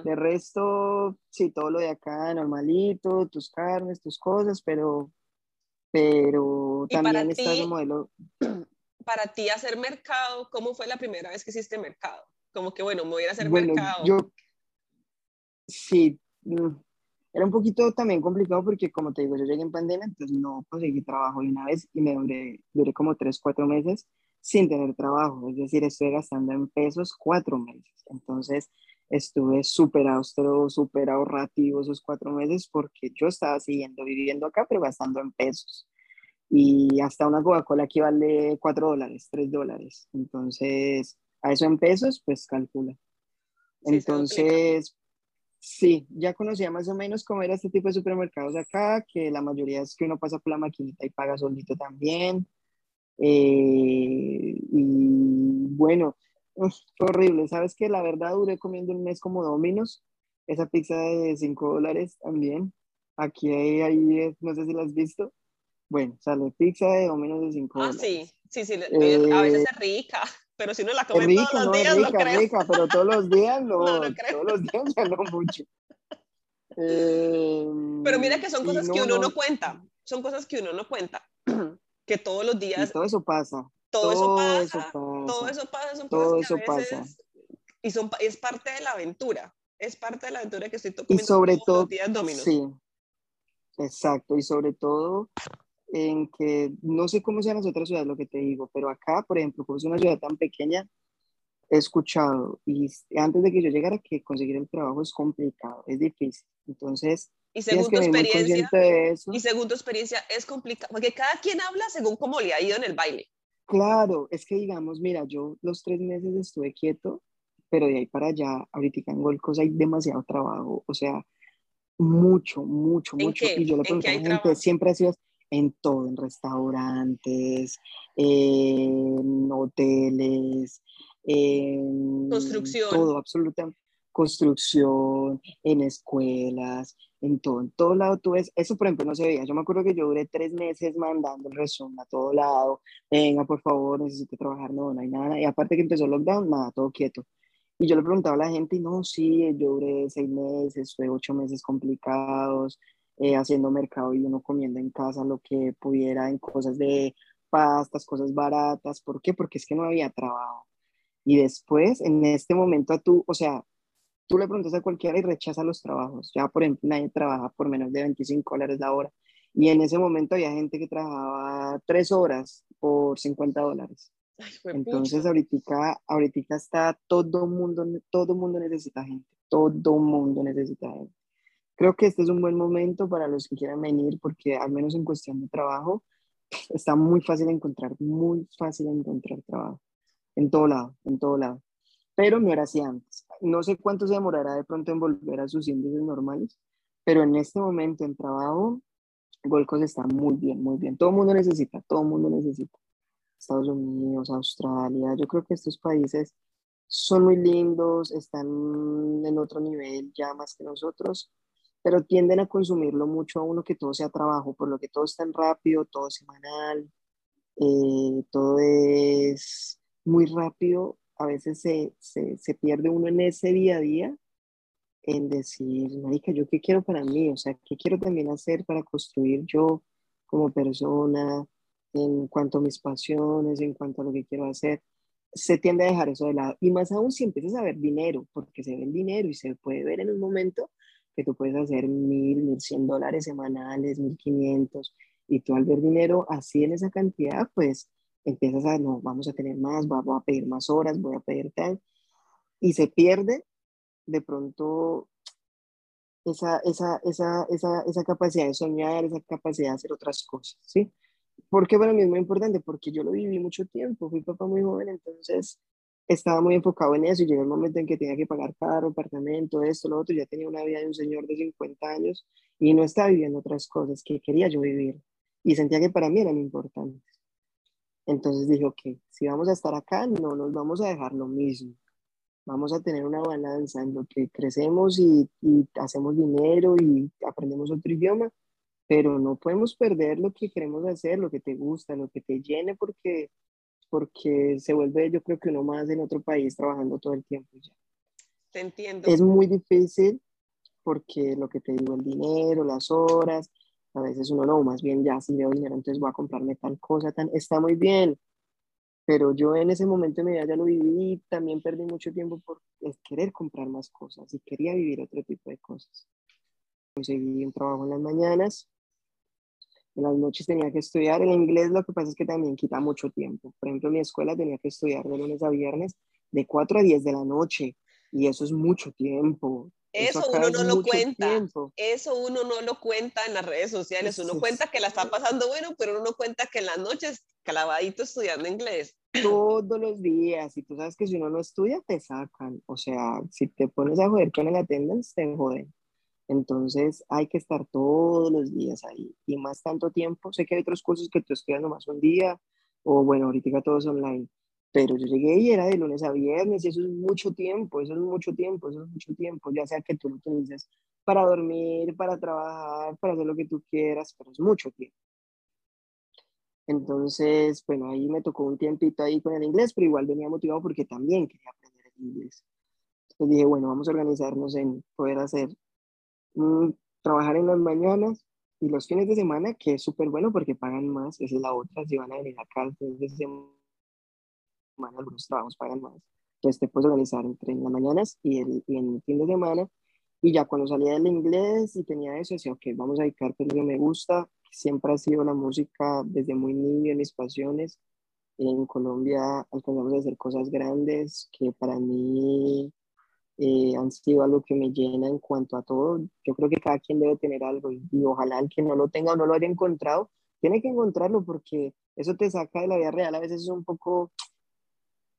Speaker 2: De resto, sí, todo lo de acá, normalito, tus carnes, tus cosas, pero, pero también está el modelo.
Speaker 1: Para ti hacer mercado, ¿cómo fue la primera vez que hiciste mercado? Como que, bueno, me voy a hacer
Speaker 2: bueno,
Speaker 1: mercado.
Speaker 2: Yo, sí, mm, era un poquito también complicado porque, como te digo, yo llegué en pandemia, entonces no conseguí trabajo de una vez y me duré, duré como tres, cuatro meses sin tener trabajo. Es decir, estoy gastando en pesos cuatro meses. Entonces, estuve súper austero, súper ahorrativo esos cuatro meses porque yo estaba siguiendo viviendo acá, pero gastando en pesos. Y hasta una Coca-Cola aquí vale cuatro dólares, tres dólares. Entonces, a eso en pesos, pues calcula. Entonces, sí, ya conocía más o menos cómo era este tipo de supermercados acá, que la mayoría es que uno pasa por la maquinita y paga solito también. Eh, y bueno, horrible. Sabes que la verdad duré comiendo un mes como dominos, esa pizza de 5 dólares también. Aquí hay, ahí, no sé si la has visto. Bueno, sale pizza de dominos de 5
Speaker 1: dólares. Ah, sí, sí, sí, a veces eh, es rica pero si no la come todos los días,
Speaker 2: es rica,
Speaker 1: no creo.
Speaker 2: rica, pero todos los días [laughs] no, todos los días ya no mucho. [laughs]
Speaker 1: pero mira que son cosas que uno no, cuenta, son cosas que uno no cuenta, [clears throat] que todos los días...
Speaker 2: Y todo eso pasa.
Speaker 1: Todo, eso, pasa, todo eso pasa, son todo cosas eso que a veces, pasa. Y son, es parte de la aventura, es parte de la aventura que estoy comiendo
Speaker 2: y sobre
Speaker 1: todos
Speaker 2: todo,
Speaker 1: los días dominos.
Speaker 2: Sí, Exacto, y sobre todo en que no sé cómo sean las otras ciudades, lo que te digo, pero acá, por ejemplo, como es una ciudad tan pequeña, he escuchado y antes de que yo llegara que conseguir el trabajo es complicado, es difícil. Entonces,
Speaker 1: y según tu experiencia, y según tu experiencia es complicado, porque cada quien habla según cómo le ha ido en el baile.
Speaker 2: Claro, es que digamos, mira, yo los tres meses estuve quieto, pero de ahí para allá, ahorita en Golcos hay demasiado trabajo, o sea, mucho, mucho, mucho. Y yo le pregunto a la gente, siempre ha sido en todo, en restaurantes, en hoteles, en
Speaker 1: construcción.
Speaker 2: todo, absolutamente. Construcción, en escuelas, en todo, en todo lado tú ves, eso por ejemplo no se veía, yo me acuerdo que yo duré tres meses mandando el resumen a todo lado, venga por favor, necesito trabajar, no, no hay nada, y aparte que empezó el lockdown, nada, todo quieto. Y yo le preguntaba a la gente, y no, sí, yo duré seis meses, fue ocho meses complicados, eh, haciendo mercado y uno comiendo en casa lo que pudiera en cosas de pastas, cosas baratas. ¿Por qué? Porque es que no había trabajo. Y después, en este momento, a tú, o sea, tú le preguntas a cualquiera y rechaza los trabajos. Ya, por ejemplo, nadie trabaja por menos de 25 dólares la hora. Y en ese momento había gente que trabajaba tres horas por 50 dólares. Entonces ahorita, ahorita está todo mundo, todo mundo necesita gente, todo mundo necesita gente. Creo que este es un buen momento para los que quieran venir porque al menos en cuestión de trabajo [laughs] está muy fácil encontrar, muy fácil encontrar trabajo. En todo lado, en todo lado. Pero no era así antes. No sé cuánto se demorará de pronto en volver a sus índices normales, pero en este momento en trabajo, Golcos está muy bien, muy bien. Todo el mundo necesita, todo el mundo necesita. Estados Unidos, Australia. Yo creo que estos países son muy lindos, están en otro nivel ya más que nosotros, pero tienden a consumirlo mucho a uno que todo sea trabajo, por lo que todo es tan rápido, todo es semanal, eh, todo es muy rápido. A veces se, se, se pierde uno en ese día a día en decir, marica, ¿yo qué quiero para mí? O sea, ¿qué quiero también hacer para construir yo como persona? en cuanto a mis pasiones, en cuanto a lo que quiero hacer, se tiende a dejar eso de lado. Y más aún si empiezas a ver dinero, porque se ve el dinero y se puede ver en un momento que tú puedes hacer mil, mil cien dólares semanales, mil quinientos, y tú al ver dinero así en esa cantidad, pues empiezas a, no, vamos a tener más, voy a pedir más horas, voy a pedir tal, y se pierde de pronto esa, esa, esa, esa, esa capacidad de soñar, esa capacidad de hacer otras cosas, ¿sí? ¿Por qué para mí es muy importante? Porque yo lo viví mucho tiempo, fui papá muy joven, entonces estaba muy enfocado en eso y llegó el momento en que tenía que pagar carro, apartamento, esto, lo otro, ya tenía una vida de un señor de 50 años y no estaba viviendo otras cosas que quería yo vivir y sentía que para mí eran importantes. Entonces dije, ok, si vamos a estar acá, no nos vamos a dejar lo mismo. Vamos a tener una balanza en lo que crecemos y, y hacemos dinero y aprendemos otro idioma, pero no podemos perder lo que queremos hacer, lo que te gusta, lo que te llene, porque, porque se vuelve, yo creo que uno más en otro país trabajando todo el tiempo ya.
Speaker 1: Te entiendo.
Speaker 2: Es muy difícil porque lo que te digo, el dinero, las horas, a veces uno no, más bien ya si veo dinero, entonces voy a comprarme tal cosa, tan, está muy bien, pero yo en ese momento de mi vida ya lo viví, también perdí mucho tiempo por querer comprar más cosas y quería vivir otro tipo de cosas. Conseguí un trabajo en las mañanas, en las noches tenía que estudiar. En inglés lo que pasa es que también quita mucho tiempo. Por ejemplo, en mi escuela tenía que estudiar de lunes a viernes de 4 a 10 de la noche y eso es mucho tiempo.
Speaker 1: Eso, uno no lo cuenta. Eso uno no lo cuenta en las redes sociales. Uno cuenta que la está pasando bueno, pero uno no cuenta que en las noches clavadito estudiando inglés.
Speaker 2: Todos los días. Y tú sabes que si uno no estudia, te sacan. O sea, si te pones a joder con el attendance, te joden. Entonces hay que estar todos los días ahí y más tanto tiempo. Sé que hay otros cursos que tú estudias nomás un día o bueno, ahorita todo es online, pero yo llegué y era de lunes a viernes y eso es mucho tiempo, eso es mucho tiempo, eso es mucho tiempo, ya sea que tú lo utilices para dormir, para trabajar, para hacer lo que tú quieras, pero es mucho tiempo. Entonces, bueno, ahí me tocó un tiempito ahí con el inglés, pero igual venía motivado porque también quería aprender el inglés. Entonces dije, bueno, vamos a organizarnos en poder hacer Mm, trabajar en las mañanas y los fines de semana, que es súper bueno porque pagan más, esa es la otra, si van a venir acá el fin de semana, algunos trabajos pagan más. Entonces te puedes organizar entre en las mañanas y, el, y en el fin de semana Y ya cuando salía del inglés y tenía eso, decía, ok, vamos a dedicar lo que me gusta. Siempre ha sido la música desde muy niño, en mis pasiones. En Colombia alcanzamos a hacer cosas grandes que para mí eh, han sido algo que me llena en cuanto a todo. Yo creo que cada quien debe tener algo y, y ojalá el que no lo tenga o no lo haya encontrado, tiene que encontrarlo porque eso te saca de la vida real. A veces es un poco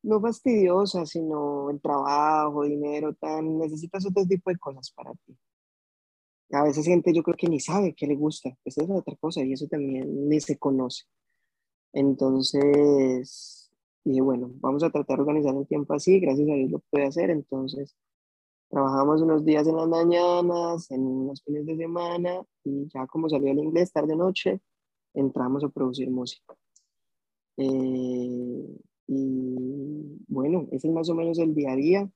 Speaker 2: no fastidiosa, sino el trabajo, dinero, tan, necesitas otro tipo de cosas para ti. A veces gente yo creo que ni sabe qué le gusta, esa es otra cosa y eso también ni se conoce. Entonces, y bueno, vamos a tratar de organizar el tiempo así, gracias a Dios lo puede hacer, entonces trabajamos unos días en las mañanas, en los fines de semana y ya como salió el inglés tarde-noche, entramos a producir música. Eh, y bueno, ese es más o menos el día a día.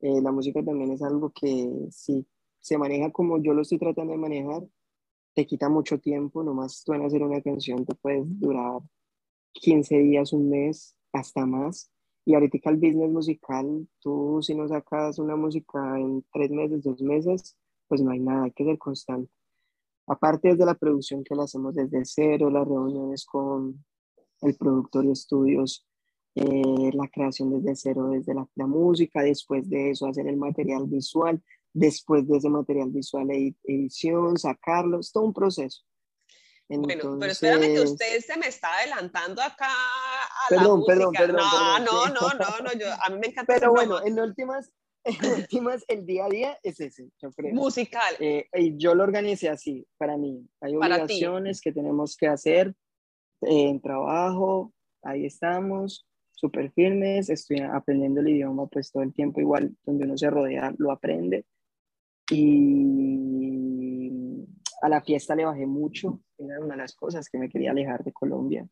Speaker 2: Eh, la música también es algo que si se maneja como yo lo estoy tratando de manejar, te quita mucho tiempo, nomás tú en hacer una canción te puedes durar 15 días, un mes, hasta más. Y ahorita el business musical, tú si no sacas una música en tres meses, dos meses, pues no hay nada, hay que ser constante. Aparte de la producción que la hacemos desde cero, las reuniones con el productor y estudios, eh, la creación desde cero, desde la, música, después de eso hacer el material visual, después de ese material visual edición, sacarlo, es todo un proceso.
Speaker 1: bueno, pero espérame que usted se me está adelantando acá
Speaker 2: perdón,
Speaker 1: la
Speaker 2: Perdón,
Speaker 1: perdón,
Speaker 2: no,
Speaker 1: no, no, no, no, yo, a mí me encanta.
Speaker 2: Pero bueno, en últimas, [laughs] en últimas, el día a día es ese, yo creo.
Speaker 1: Musical.
Speaker 2: Eh, y yo lo organicé así, para mí. Hay obligaciones que tenemos que hacer eh, en trabajo, ahí estamos súper firmes, estoy aprendiendo el idioma pues todo el tiempo, igual donde uno se rodea lo aprende. Y a la fiesta le bajé mucho, era una de las cosas que me quería alejar de Colombia.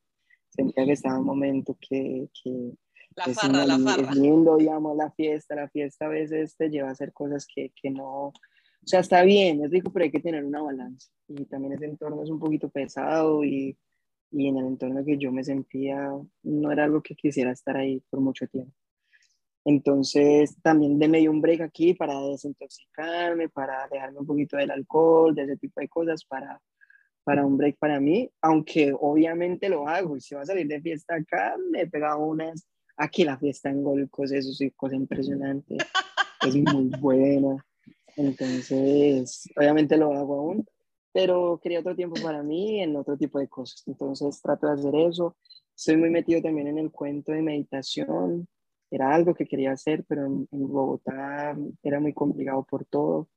Speaker 2: Sentía que estaba en un momento que... que
Speaker 1: la farra, la farra.
Speaker 2: Es lindo, digamos, la fiesta, la fiesta a veces te lleva a hacer cosas que, que no... O sea, está bien, es rico, pero hay que tener una balanza. Y también ese entorno es un poquito pesado y y en el entorno que yo me sentía no era algo que quisiera estar ahí por mucho tiempo. Entonces también de medio un break aquí para desintoxicarme, para dejarme un poquito del alcohol, de ese tipo de cosas, para, para un break para mí, aunque obviamente lo hago y si va a salir de fiesta acá, me he pegado unas, aquí la fiesta en Golcos, eso sí, cosa impresionante, [laughs] es muy buena, entonces obviamente lo hago aún, pero quería otro tiempo para mí en otro tipo de cosas. Entonces trato de hacer eso. Estoy muy metido también en el cuento de meditación. Era algo que quería hacer, pero en, Bogotá era muy complicado por todo.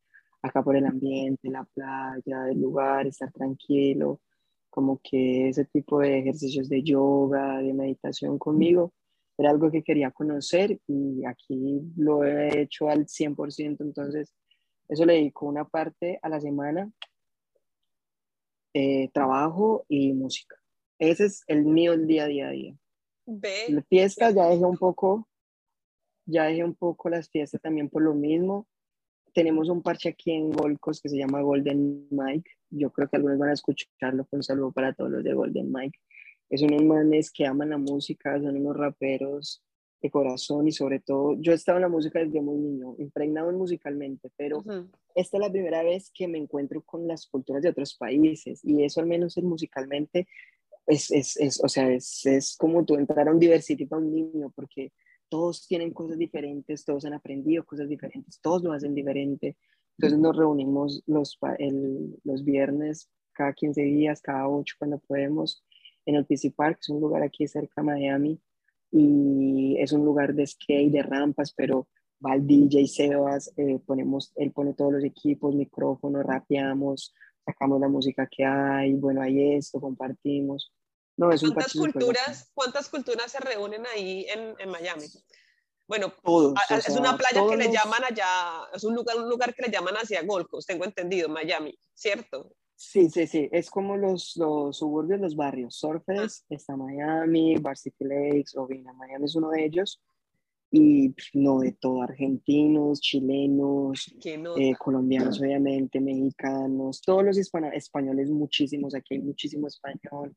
Speaker 2: Acá por el ambiente, la playa, el lugar, estar tranquilo. Como que ese tipo de ejercicios de yoga, de meditación conmigo, era algo que quería conocer y aquí lo he hecho al 100%. Entonces, eso le dedico una parte a la semana eh, trabajo y música. Ese es el mío el día a día. día.
Speaker 1: Ve.
Speaker 2: fiestas ya dejé un poco, ya dejé un poco las fiestas también por lo mismo. Tenemos un parche aquí en Golcos que se llama Golden Mike. Yo creo que algunos van a escucharlo. Un saludo para todos los de Golden Mike. Es unos manes que aman la música, son unos raperos de corazón y sobre todo, yo he estado en la música desde muy niño, impregnado musicalmente, pero esta es la primera vez que me encuentro con las culturas de otros países y eso al menos es musicalmente, es, es, es o sea, es, es, como tú entrar a un diversity para un niño, porque todos tienen cosas diferentes, todos han aprendido cosas diferentes, todos lo hacen diferente. Entonces nos reunimos los, el, los viernes cada 15 días, cada 8 cuando podemos, en el PC Park, que es un lugar aquí cerca de Miami, y es un lugar de skate, de rampas, pero va el DJ Sebas, eh, ponemos, él pone todos los equipos, micrófonos, rapeamos, sacamos la música que hay, bueno, hay esto, compartimos. No, es
Speaker 1: ¿Cuántas, culturas, ¿Cuántas culturas se reúnen ahí en, en Miami? Bueno, es una playa que le llaman allá, es un lugar, un lugar que le llaman hacia Golcos, tengo entendido, Miami, ¿cierto?
Speaker 2: Sí, sí, sí, es como los, los suburbios, los barrios. Surfers, está Miami, Varsity Lakes, Ovina. Miami es uno de ellos. Y no de todo, argentinos, chilenos, eh, colombianos obviamente, mexicanos, todos los españoles, muchísimos, aquí hay muchísimo español.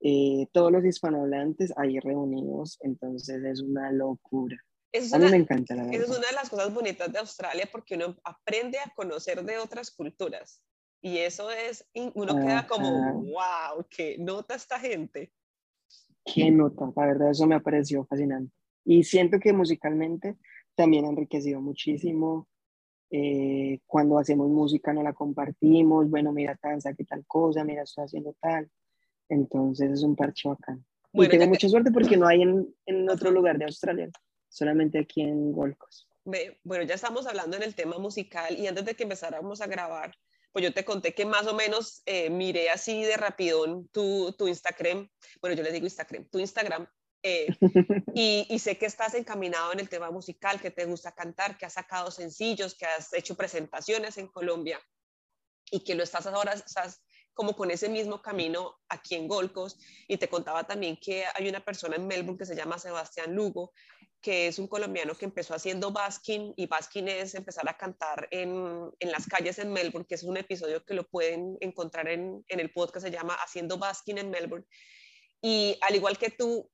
Speaker 2: Eh, todos los hispanohablantes ahí reunidos, entonces es una locura. a mí me encanta la
Speaker 1: verdad. Esa es una de las cosas bonitas de Australia porque uno aprende a conocer de otras culturas. Y eso es, uno queda como, wow, qué nota esta gente.
Speaker 2: Qué nota, la verdad, eso me ha parecido fascinante. Y siento que musicalmente también ha enriquecido muchísimo. Eh, cuando hacemos música no la compartimos, bueno, mira, tan, qué tal cosa, mira, estoy haciendo tal. Entonces es un parche bacán. y tengo mucha suerte porque no hay en, en otro lugar de Australia, solamente aquí en Gold Coast.
Speaker 1: Bueno, ya estamos hablando en el tema musical y antes de que empezáramos a grabar, pues yo te conté que más o menos eh, miré así de rapidón tu, tu Instagram, bueno, yo le digo Instagram, tu Instagram, eh, [laughs] y, y, sé que estás encaminado en el tema musical, que te gusta cantar, que has sacado sencillos, que has hecho presentaciones en Colombia y que lo estás ahora, estás como con ese mismo camino aquí en Golcos. Y te contaba también que hay una persona en Melbourne que se llama Sebastián Lugo, que es un colombiano que empezó haciendo basking y basking es empezar a cantar en, en, las calles en Melbourne, que es un episodio que lo pueden encontrar en, en el podcast, se llama Haciendo basking en Melbourne. Y al igual que tú,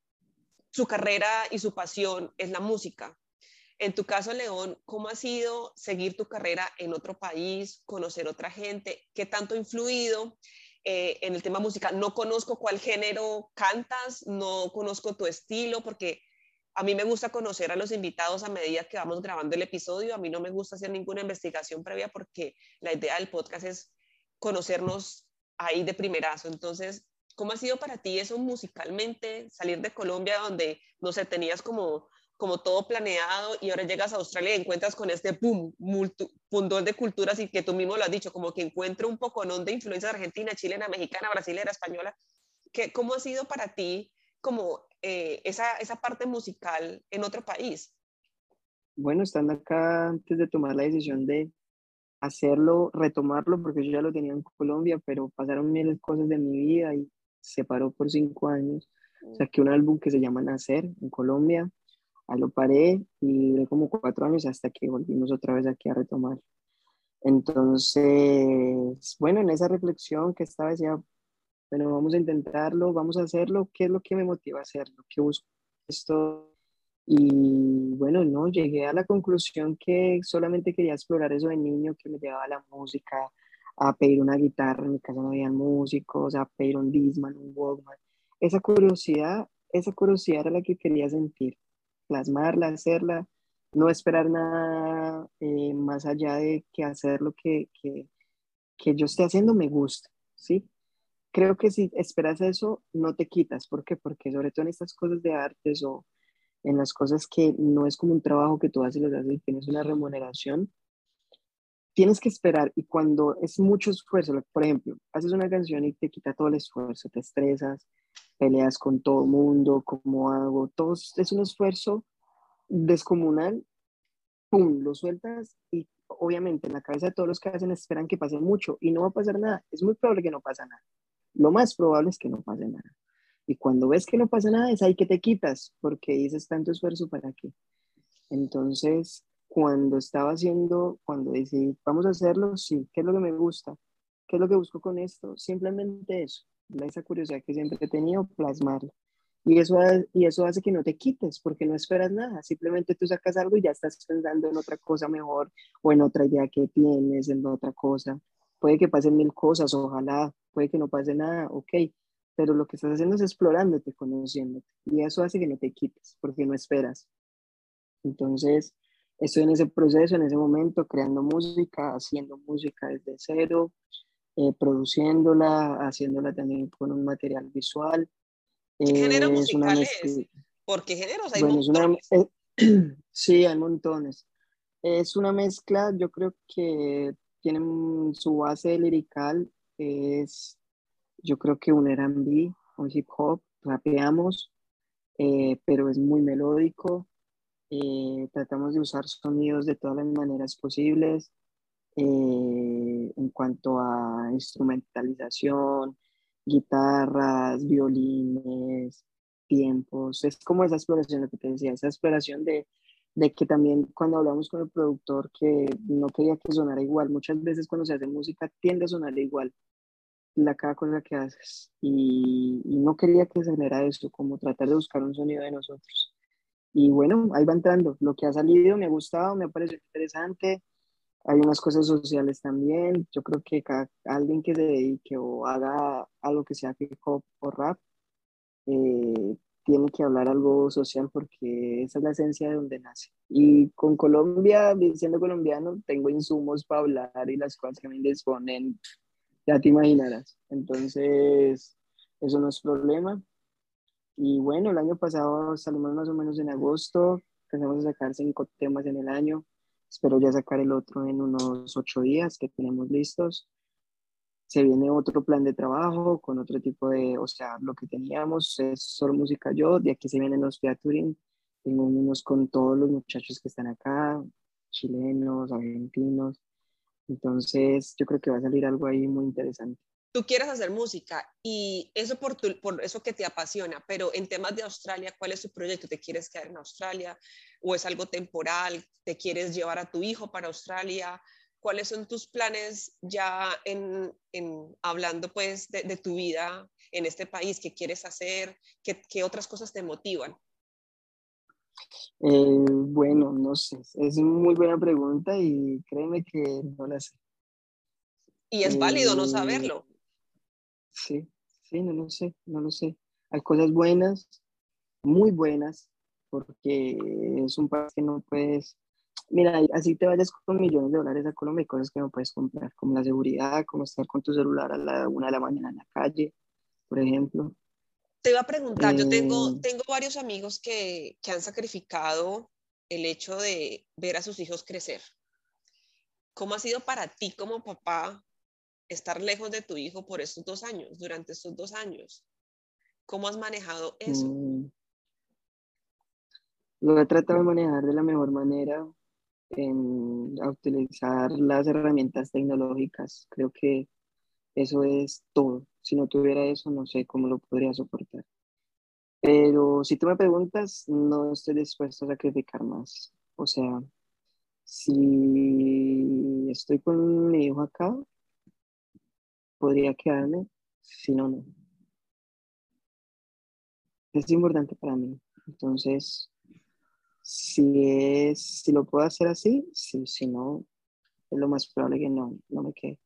Speaker 1: su carrera y su pasión es la música. En tu caso, León, ¿cómo ha sido seguir tu carrera en otro país, conocer otra gente? ¿Qué tanto ha influido eh, en el tema musical? No conozco cuál género cantas, no conozco tu estilo, porque a mí me gusta conocer a los invitados a medida que vamos grabando el episodio. A mí no me gusta hacer ninguna investigación previa porque la idea del podcast es conocernos ahí de primerazo. Entonces, ¿cómo ha sido para ti eso musicalmente? Salir de Colombia donde, no sé, tenías como como todo planeado y ahora llegas a Australia y encuentras con este boom, pundón de culturas y que tú mismo lo has dicho, como que encuentro un poco ¿no? de influencia argentina, chilena, mexicana, brasilera, española. ¿Qué, ¿Cómo ha sido para ti como eh, esa, esa parte musical en otro país?
Speaker 2: Bueno, estando acá antes de tomar la decisión de hacerlo, retomarlo, porque yo ya lo tenía en Colombia, pero pasaron mil cosas de mi vida y se paró por cinco años. O sea, que un álbum que se llama Nacer en Colombia, lo paré y duré como cuatro años hasta que volvimos otra vez aquí a retomar. Entonces, bueno, en esa reflexión que estaba decía, bueno, vamos a intentarlo, vamos a hacerlo, ¿qué es lo que me motiva a hacerlo? ¿Qué busco esto? Y bueno, no, llegué a la conclusión que solamente quería explorar eso de niño, que me llevaba la música, a pedir una guitarra, en mi casa no había músicos, a pedir un Disman, un Walkman. Esa curiosidad, esa curiosidad era la que quería sentir plasmarla, hacerla, no esperar nada eh, más allá de que hacer lo que, que, yo esté haciendo me gusta, ¿sí? Creo que si esperas eso, no te quitas. ¿Por qué? Porque sobre todo en estas cosas de artes o en las cosas que no es como un trabajo que tú haces y lo haces tienes una remuneración, tienes que esperar y cuando es mucho esfuerzo, por ejemplo, haces una canción y te quita todo el esfuerzo, te estresas, peleas con todo el mundo, cómo hago, todo es un esfuerzo descomunal, pum, lo sueltas y obviamente en la cabeza de todos los que hacen esperan que pase mucho y no va a pasar nada, es muy probable que no pase nada, lo más probable es que no pase nada. Y cuando ves que no pasa nada, es ahí que te quitas, porque dices tanto esfuerzo para qué. Entonces, cuando estaba haciendo, cuando decidí, vamos a hacerlo, sí, ¿qué es lo que me gusta? ¿Qué es lo que busco con esto? Simplemente eso, esa curiosidad que siempre he tenido, plasmarla. Y eso, y eso hace que no te quites, porque no esperas nada, simplemente tú sacas algo y ya estás pensando en otra cosa mejor o en otra idea que tienes, en otra cosa. Puede que pasen mil cosas, ojalá, puede que no pase nada, ok, pero lo que estás haciendo es explorándote, conociéndote, y eso hace que no te quites, porque no esperas. Entonces, estoy en ese proceso, en ese momento, creando música, haciendo música desde cero, eh, produciéndola, haciéndola también con un material visual.
Speaker 1: ¿Qué género musical es? Porque géneros hay montones. [clears throat]
Speaker 2: sí, hay montones. Es una mezcla, yo creo que tiene su base lirical, es yo creo que un R&B, un hip hop, rapeamos, eh, pero es muy melódico, eh, tratamos de usar sonidos de todas las maneras posibles, eh, en cuanto a instrumentalización, guitarras, violines, tiempos. Es como esa exploración, lo que te decía, esa exploración de, de que también cuando hablamos con el productor que no quería que sonara igual, muchas veces cuando se hace música tiende a sonar igual la cada cosa que haces y, no quería que se genera eso, como tratar de buscar un sonido de nosotros. Y bueno, ahí va entrando. Lo que ha salido me ha gustado, me ha parecido interesante. Hay unas cosas sociales también. Yo creo que cada, alguien que se dedique o haga algo que sea hip hop o rap, eh, tiene que hablar algo social porque esa es la esencia de donde nace. Y con Colombia, siendo colombiano, tengo insumos para hablar y las cosas que me disponen, ya te imaginarás. Entonces, eso no es problema. Y bueno, el año pasado salimos más o menos en agosto, empezamos a sacar cinco temas en el año. Espero ya sacar el otro en unos ocho días que tenemos listos se viene otro plan de trabajo con otro tipo de, o sea, lo que teníamos es solo música yo, de aquí se vienen los featuring, tengo unos con todos los muchachos que están acá, chilenos, argentinos, entonces yo creo que va a salir algo ahí muy interesante.
Speaker 1: Tú quieres hacer música y eso por, tu, por eso que te apasiona, pero en temas de Australia, ¿cuál es tu proyecto? ¿Te quieres quedar en Australia o es algo temporal? ¿Te quieres llevar a tu hijo para Australia? cuáles son tus planes ya en, hablando pues de, tu vida en este país, qué quieres hacer, qué, otras cosas te motivan.
Speaker 2: Eh, bueno, no sé, es muy buena pregunta y créeme que no la sé.
Speaker 1: Y es válido no saberlo.
Speaker 2: Sí, sí, no lo sé, no lo sé. Hay cosas buenas, muy buenas, porque es un país que no puedes Mira, así te vayas con millones de dólares a Colombia, hay cosas que no puedes comprar, como la seguridad, como estar con tu celular a la una de la mañana en la calle, por ejemplo.
Speaker 1: Te iba a preguntar, yo tengo, eh, tengo varios amigos que, que han sacrificado el hecho de ver a sus hijos crecer. ¿Cómo ha sido para ti como papá estar lejos de tu hijo por estos dos años, durante estos dos años? ¿Cómo has manejado eso? Mm.
Speaker 2: Lo he tratado de manejar de la mejor manera en, utilizar las herramientas tecnológicas. Creo que eso es todo. Si no tuviera eso, no sé cómo lo podría soportar. Pero si tú me preguntas, no estoy dispuesto a sacrificar más. O sea, si estoy con mi hijo acá, podría quedarme, si no, no. Es importante para mí. Entonces, si, es, si lo puedo hacer así, sí, si no, es lo más probable que no, no me quede.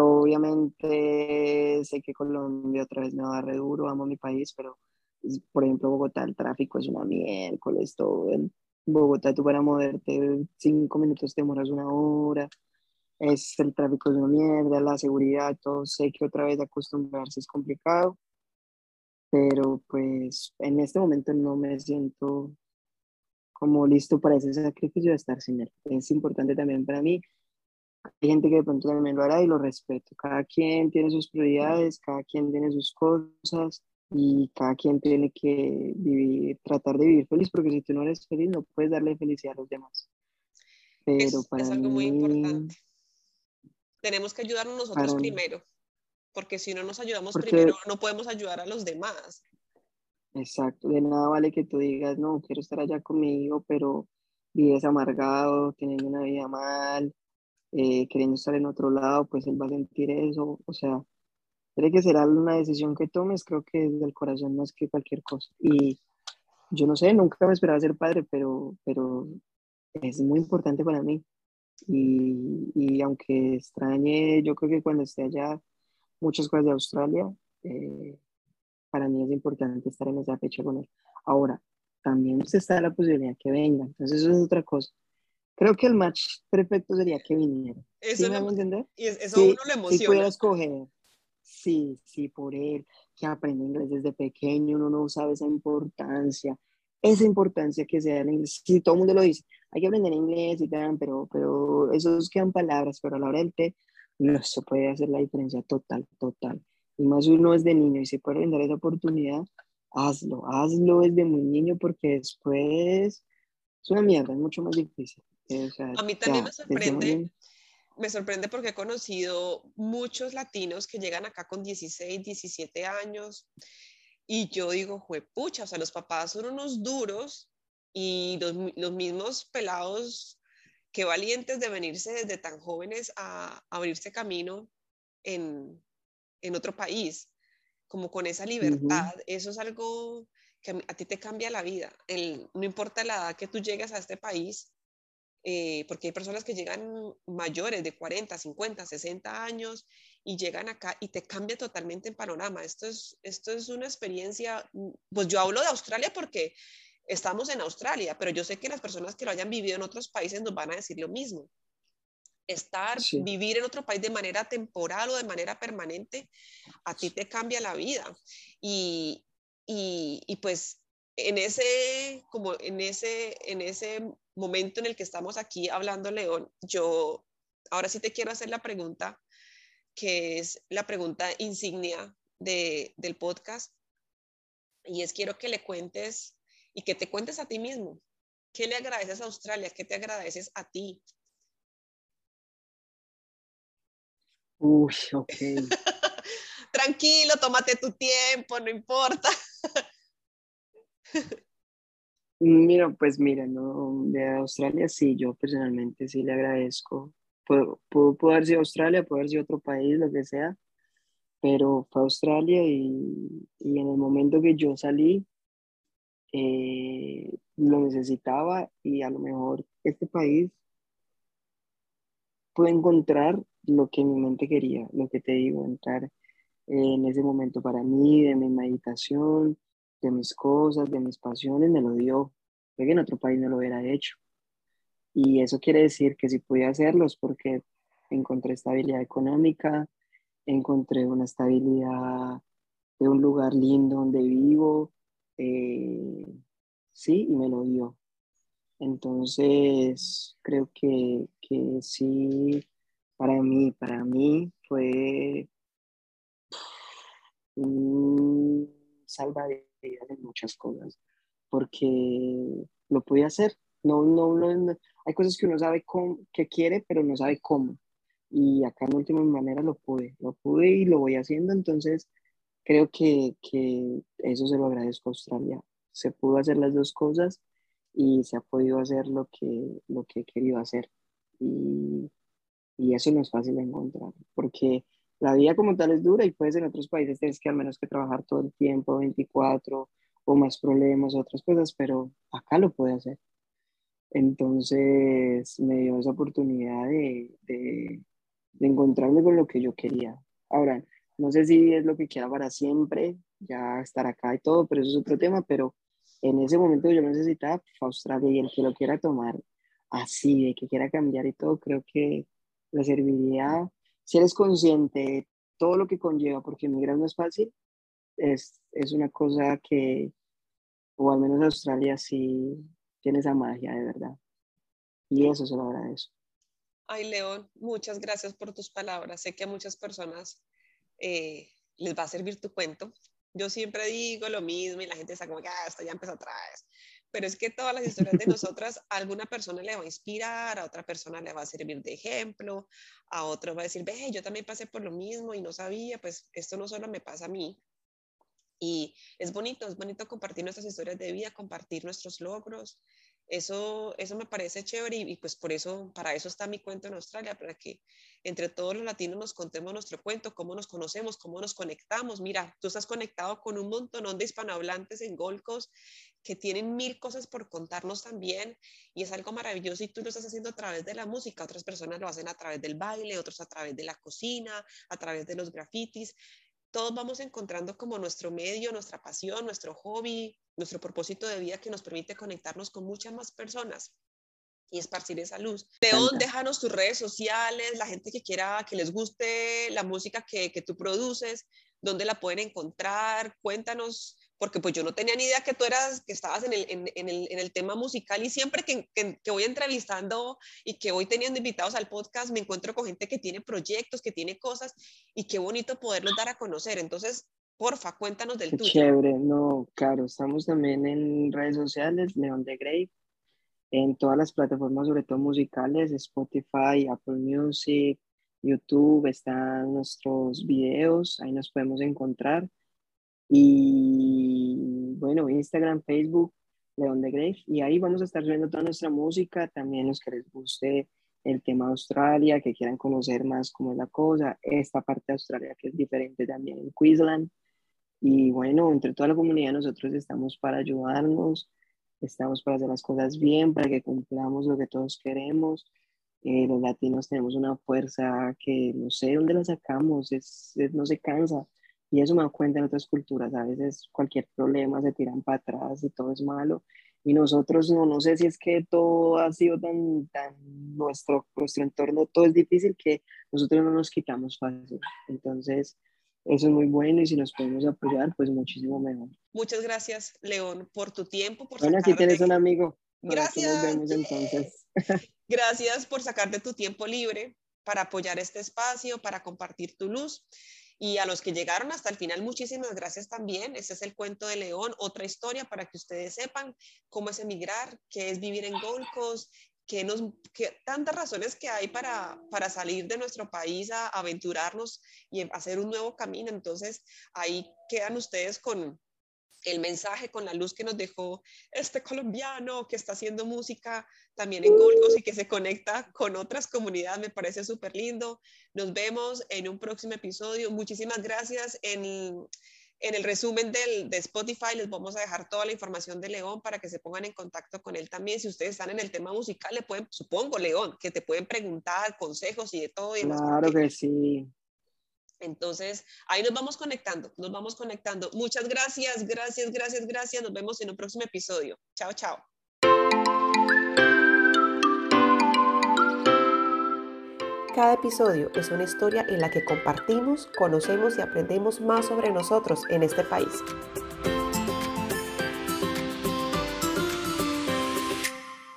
Speaker 2: obviamente sé que Colombia otra vez me va a re duro, amo mi país, pero por ejemplo Bogotá el tráfico es una miércoles, todo en Bogotá tú para moverte cinco minutos te demoras una hora, es el tráfico es una mierda, la seguridad, todo sé que otra vez acostumbrarse es complicado, pero pues en este momento no me siento como listo para ese sacrificio de estar sin él. Es importante también para mí. Hay gente que de pronto también lo hará y lo respeto. Cada quien tiene sus prioridades, cada quien tiene sus cosas y cada quien tiene que vivir, tratar de vivir feliz, porque si tú no eres feliz no puedes darle felicidad a los demás.
Speaker 1: Pero para es algo muy importante. Tenemos que ayudarnos nosotros primero, porque si no nos ayudamos primero no podemos ayudar a los demás.
Speaker 2: Exacto, de nada vale que tú digas, no, quiero estar allá conmigo, pero vives amargado, teniendo una vida mal, eh, queriendo estar en otro lado, pues él va a sentir eso. O sea, tiene que ser una decisión que tomes, creo que es del corazón más que cualquier cosa. Y yo no sé, nunca me esperaba ser padre, pero, pero es muy importante para mí. Y, y aunque extrañe, yo creo que cuando esté allá, muchas cosas de Australia, eh, para mí es importante estar en esa fecha con él. Ahora, también se está la posibilidad que venga, entonces eso es otra cosa. Creo que el match perfecto sería que viniera.
Speaker 1: Eso ¿Sí me a entender? Y eso uno le emociona.
Speaker 2: Si pudiera escoger, sí, sí, por él, que aprende inglés desde pequeño, uno no sabe esa importancia, esa importancia que sea el inglés. Si todo el mundo lo dice, hay que aprender inglés y tal, pero, pero esos quedan palabras, pero a la hora del té, no, eso puede hacer la diferencia total, total y más uno es de niño y se puede brindar esa oportunidad, hazlo, hazlo desde muy niño porque después es una mierda, es mucho más difícil.
Speaker 1: a mí también me sorprende, me sorprende porque he conocido muchos latinos que llegan acá con 16, 17 años y yo digo, juepucha, o sea, los papás son unos duros y los, los mismos pelados que valientes de venirse desde tan jóvenes a, a abrirse camino en, en otro país, como con esa libertad. Eso es algo que a ti te cambia la vida. El, no importa la edad que tú llegues a este país, eh, porque hay personas que llegan mayores de 40, 50, 60 años y llegan acá y te cambia totalmente el panorama. Esto es, esto es una experiencia, pues yo hablo de Australia porque estamos en Australia, pero yo sé que las personas que lo hayan vivido en otros países nos van a decir lo mismo. Estar, vivir en otro país de manera temporal o de manera permanente, a ti te cambia la vida. Y, y, y pues en ese, como en ese, en ese momento en el que estamos aquí hablando, León, yo ahora sí te quiero hacer la pregunta, que es la pregunta insignia de, del podcast, y es quiero que le cuentes y que te cuentes a ti mismo. ¿Qué le agradeces a Australia? ¿Qué te agradeces a ti?
Speaker 2: Uy, ok. [laughs]
Speaker 1: Tranquilo, tómate tu tiempo, no importa.
Speaker 2: Mira, pues mira, no, de Australia sí, yo personalmente sí le agradezco. Puedo, pudo, haber sido Australia, puede haber sido otro país, lo que sea, pero fue Australia y, y en el momento que yo salí, eh, lo necesitaba y a lo mejor este país pude encontrar lo que mi mente quería, lo que te digo, entrar en ese momento para mí, de mi meditación, de mis cosas, de mis pasiones, me lo dio. que en otro país no lo hubiera hecho. Y eso quiere decir que si pude hacerlo es porque encontré estabilidad económica, encontré una estabilidad de un lugar lindo donde vivo, eh, sí, y me lo dio. Entonces, creo que, que sí, para mí, para mí fue un salvavidas en muchas cosas, porque lo pude hacer. No, no, no, hay cosas que uno sabe cómo, que quiere, pero no sabe cómo. Y acá en última manera lo pude, lo pude y lo voy haciendo. Entonces, creo que, que eso se lo agradezco a Australia. Se pudo hacer las dos cosas y se ha podido hacer lo que, lo que he querido hacer. Y, y eso no es fácil de encontrar, porque la vida como tal es dura y puedes en otros países tienes que al menos que trabajar todo el tiempo, 24 o más problemas, otras cosas, pero acá lo puede hacer. Entonces me dio esa oportunidad de, de, de, encontrarme con lo que yo quería. Ahora, no sé si es lo que quiera para siempre, ya estar acá y todo, pero eso es otro tema, pero en ese momento yo necesitaba Australia y el que lo quiera tomar así, de que quiera cambiar y todo, creo que le serviría si eres consciente de todo lo que conlleva, porque emigrar no es fácil, es, es una cosa que, o al menos Australia sí tiene esa magia de verdad. Y eso se lo agradezco.
Speaker 1: Ay, León, muchas gracias por tus palabras. Sé que a muchas personas eh, les va a servir tu cuento. Yo siempre digo lo mismo y la gente está como que, ah, esto ya empezó otra vez pero es que todas las historias de nosotras, a [laughs] alguna persona le va a inspirar, a otra persona le va a servir de ejemplo, a otro va a decir, ve, yo también pasé por lo mismo y no sabía, pues esto no solo me pasa a mí. Y es bonito, es bonito compartir nuestras historias de vida, compartir nuestros logros, eso, eso me parece chévere y, pues por eso, para eso está mi cuento en Australia, para que entre todos los latinos nos contemos nuestro cuento, cómo nos conocemos, cómo nos conectamos. Mira, tú estás conectado con un montón de hispanohablantes en Gold Coast que tienen mil cosas por contarnos también y es algo maravilloso y tú lo estás haciendo a través de la música, otras personas lo hacen a través del baile, otros a través de la cocina, a través de los grafitis todos vamos encontrando como nuestro medio, nuestra pasión, nuestro hobby, nuestro propósito de vida que nos permite conectarnos con muchas más personas y esparcir esa luz. León, déjanos tus redes sociales, la gente que quiera, que les guste la música que, que tú produces, dónde la pueden encontrar, cuéntanos porque pues yo no tenía ni idea que tú eras, que estabas en el, en, en el, en el tema musical y siempre que, que, que, voy entrevistando y que voy teniendo invitados al podcast, me encuentro con gente que tiene proyectos, que tiene cosas y qué bonito poderlos dar a conocer. Entonces, porfa, cuéntanos del tuyo.
Speaker 2: Chévere, no, claro, estamos también en redes sociales, León de Grey, en todas las plataformas, sobre todo musicales, Spotify, Apple Music, YouTube, están nuestros videos, ahí nos podemos encontrar. Y bueno, Instagram, Facebook, León de Grave. Y ahí vamos a estar subiendo toda nuestra música. También los que les guste el tema Australia, que quieran conocer más cómo es la cosa. Esta parte de Australia que es diferente también en Queensland. Y bueno, entre toda la comunidad nosotros estamos para ayudarnos, estamos para hacer las cosas bien, para que cumplamos lo que todos queremos. Eh, los latinos tenemos una fuerza que no sé dónde la sacamos, es, no se cansa. Y eso me da cuenta en otras culturas, a veces cualquier problema se tiran para atrás y todo es malo. Y nosotros no, no sé si es que todo ha sido tan, tan nuestro, nuestro entorno, todo es difícil que nosotros no nos quitamos fácil. Entonces, eso es muy bueno y si nos podemos apoyar, pues muchísimo mejor.
Speaker 1: Muchas gracias, León, por tu tiempo. Por
Speaker 2: bueno, aquí tienes un amigo.
Speaker 1: Gracias. entonces. [laughs] [laughs] Gracias por sacarte tu tiempo libre para apoyar este espacio, para compartir tu luz. Y a los que llegaron hasta el final, muchísimas gracias también. Ese es el cuento de León, otra historia para que ustedes sepan cómo es emigrar, qué es vivir en Gold Coast, nos, que tantas razones que hay para, para salir de nuestro país a aventurarnos y hacer un nuevo camino. Entonces, ahí quedan ustedes con, el mensaje con la luz que nos dejó este colombiano que está haciendo música también en Golgos y que se conecta con otras comunidades, me parece súper lindo. Nos vemos en un próximo episodio. Muchísimas gracias. En, en el resumen del, de Spotify les vamos a dejar toda la información de León para que se pongan en contacto con él también. Si ustedes están en el tema musical, le pueden, supongo, León, que te pueden preguntar consejos y de todo. Y
Speaker 2: claro que sí.
Speaker 1: Entonces, ahí nos vamos conectando, nos vamos conectando. Muchas gracias, gracias, gracias, gracias. Nos vemos en un próximo episodio. Chao, chao.
Speaker 3: Cada episodio es una historia en la que compartimos, conocemos y aprendemos más sobre nosotros en este país.